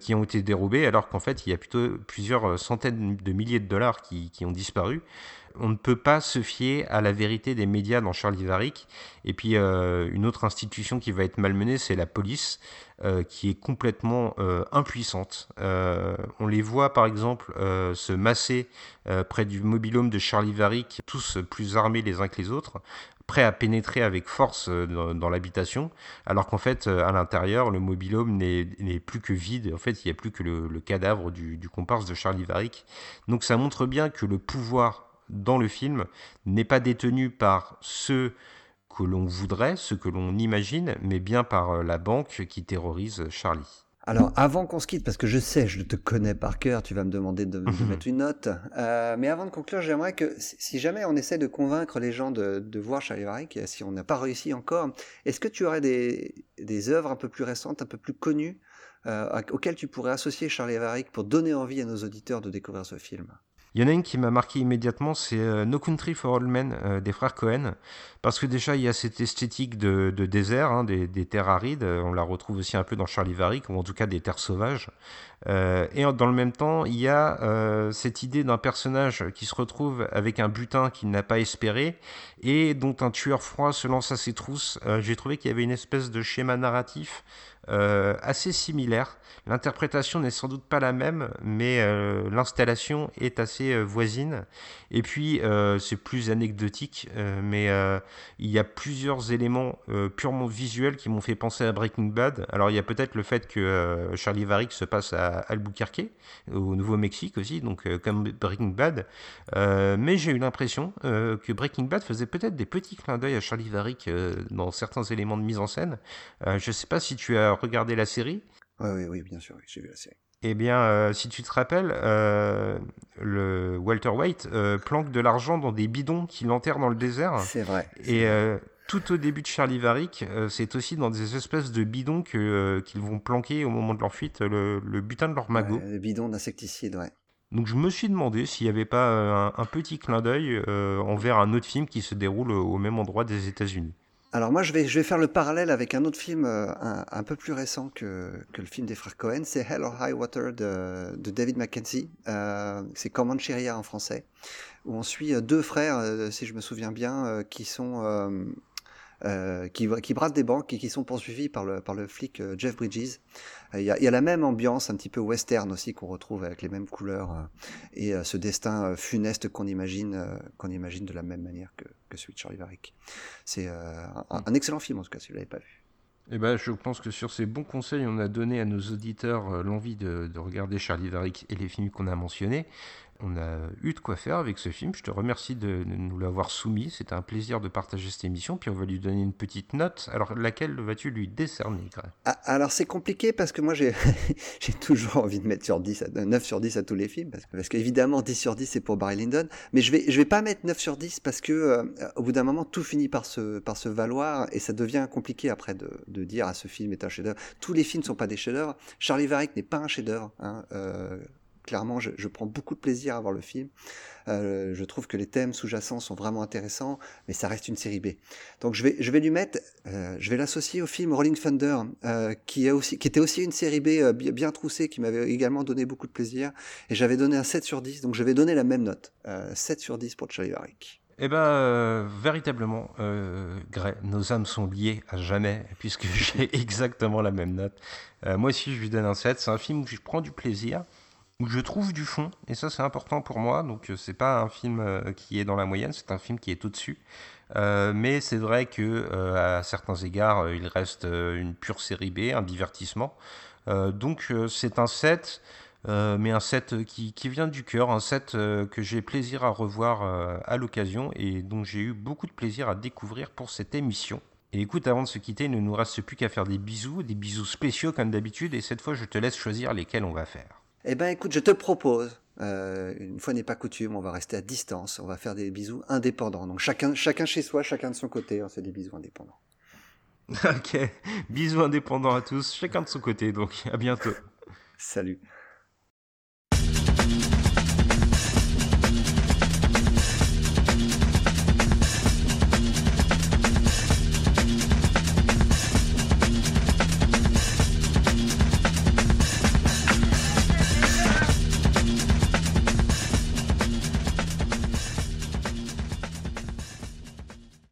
qui ont été dérobés, alors qu'en fait il y a plutôt plusieurs centaines de milliers de dollars qui, qui ont disparu on ne peut pas se fier à la vérité des médias dans Charlie Varick. Et puis euh, une autre institution qui va être malmenée, c'est la police, euh, qui est complètement euh, impuissante. on les voit par exemple se masser près du mobilhome de Charlie Varick, tous plus armés les uns que les autres prêts à pénétrer avec force dans, l'habitation, alors qu'en fait, à l'intérieur, le mobilhome n'est plus que vide. En fait, il n'y a plus que le, cadavre du, du, comparse de Charlie Varick. Donc ça montre bien que le pouvoir dans le film n'est pas détenu par ceux que l'on voudrait, ceux que l'on imagine, mais bien par euh, la banque qui terrorise Charlie. Alors, avant qu'on se quitte, parce que je sais, je te connais par cœur, tu vas me demander de, mettre une note. Euh, mais avant de conclure, j'aimerais que, si jamais on essaie de convaincre les gens de, voir Charlie Varick, si on n'a pas réussi encore, est-ce que tu aurais des, des œuvres un peu plus récentes, un peu plus connues, euh, auxquelles tu pourrais associer Charlie Varick pour donner envie à nos auditeurs de découvrir ce film? Il y en a une qui m'a marqué immédiatement, c'est euh, No Country for All Men euh, des frères Cohen, parce que déjà il y a cette esthétique de, désert, hein, des, terres arides, on la retrouve aussi un peu dans Charlie Varick, ou en tout cas des terres sauvages. Euh, et dans le même temps, il y a cette idée d'un personnage qui se retrouve avec un butin qu'il n'a pas espéré, et dont un tueur froid se lance à ses trousses. J'ai trouvé qu'il y avait une espèce de schéma narratif assez similaire L'interprétation n'est sans doute pas la même, mais euh, l'installation est assez euh, voisine. Et puis, euh, c'est plus anecdotique, mais il y a plusieurs éléments purement visuels qui m'ont fait penser à Breaking Bad. Alors, il y a peut-être le fait que Charlie Varick se passe à Albuquerque, au Nouveau-Mexique aussi, donc comme Breaking Bad. mais j'ai eu l'impression que Breaking Bad faisait peut-être des petits clins d'œil à Charlie Varick dans certains éléments de mise en scène. je ne sais pas si tu as regardé la série. Oui, oui, bien sûr, j'ai vu la série. Eh bien, euh, si tu te rappelles, euh, le Walter White euh, planque de l'argent dans des bidons qu'il enterre dans le désert. C'est vrai. Et tout au début de Charlie Varick, c'est aussi dans des espèces de bidons que, qu'ils vont planquer au moment de leur fuite le, butin de leur magot. les bidons d'insecticides, ouais. Donc je me suis demandé s'il n'y avait pas un, petit clin d'œil envers un autre film qui se déroule au même endroit des États-Unis. Alors moi, je vais, je vais faire le parallèle avec un autre film euh, un, peu plus récent que, que, le film des frères Cohen. C'est Hell or High Water de, de David Mackenzie. Euh, c'est Comancheria en français, où on suit euh, deux frères, euh, si je me souviens bien, qui sont euh, qui, qui brassent des banques et qui sont poursuivis par le, par le flic euh, Jeff Bridges. Il y, a, il y, a, la même ambiance, un petit peu western aussi, qu'on retrouve avec les mêmes couleurs et ce destin funeste qu'on imagine, qu'on imagine de la même manière que, que celui de Charlie Varick. C'est un, un, excellent film en tout cas, si vous ne l'avez pas vu. Eh ben, je pense que sur ces bons conseils, on a donné à nos auditeurs l'envie de, de, regarder Charlie Varick et les films qu'on a mentionnés on a eu de quoi faire avec ce film. Je te remercie de, nous l'avoir soumis. C'était un plaisir de partager cette émission. Puis on va lui donner une petite note. Alors, laquelle vas-tu lui décerner ah, Alors, c'est compliqué parce que moi, j'ai toujours envie de mettre sur 10 9 sur 10 à tous les films. Parce, qu'évidemment, 10 sur 10, c'est pour Barry Lyndon. Mais je vais, je vais pas mettre 9 sur 10 parce que euh, au bout d'un moment, tout finit par se, par se valoir. Et ça devient compliqué après de, de dire à ah, ce film est un chef-d'œuvre. Tous les films ne sont pas des chefs-d'œuvre. Charlie Varick n'est pas un chef-d'œuvre. Hein. Euh, clairement, je, prends beaucoup de plaisir à voir le film. Euh, je trouve que les thèmes sous-jacents sont vraiment intéressants, mais ça reste une série B. Donc je vais, je vais lui mettre, euh, je vais l'associer au film Rolling Thunder, euh, qui, a aussi, qui était aussi une série B bien, troussée, qui m'avait également donné beaucoup de plaisir. Et j'avais donné un 7 sur 10, donc je vais donner la même note. 7 sur 10 pour Charlie Varick. Eh ben, véritablement, Gray, nos âmes sont liées à jamais, puisque j'ai exactement la même note. moi aussi, je lui donne un 7. C'est un film où je prends du plaisir où je trouve du fond, et ça c'est important pour moi, donc euh, c'est pas un film euh, qui est dans la moyenne, c'est un film qui est au-dessus. Euh, mais c'est vrai que à certains égards, il reste une pure série B, un divertissement. donc c'est un set, mais un set qui, qui vient du cœur, un set que j'ai plaisir à revoir à l'occasion et dont j'ai eu beaucoup de plaisir à découvrir pour cette émission. Et écoute, avant de se quitter, il ne nous reste plus qu'à faire des bisous, des bisous spéciaux comme d'habitude, et cette fois je te laisse choisir lesquels on va faire. Eh ben écoute, je te propose, euh, une fois n'est pas coutume, on va rester à distance, on va faire des bisous indépendants. Donc chacun, chacun chez soi, chacun de son côté, on fait des bisous indépendants. ok, bisous indépendants à tous, chacun de son côté, donc à bientôt. Salut.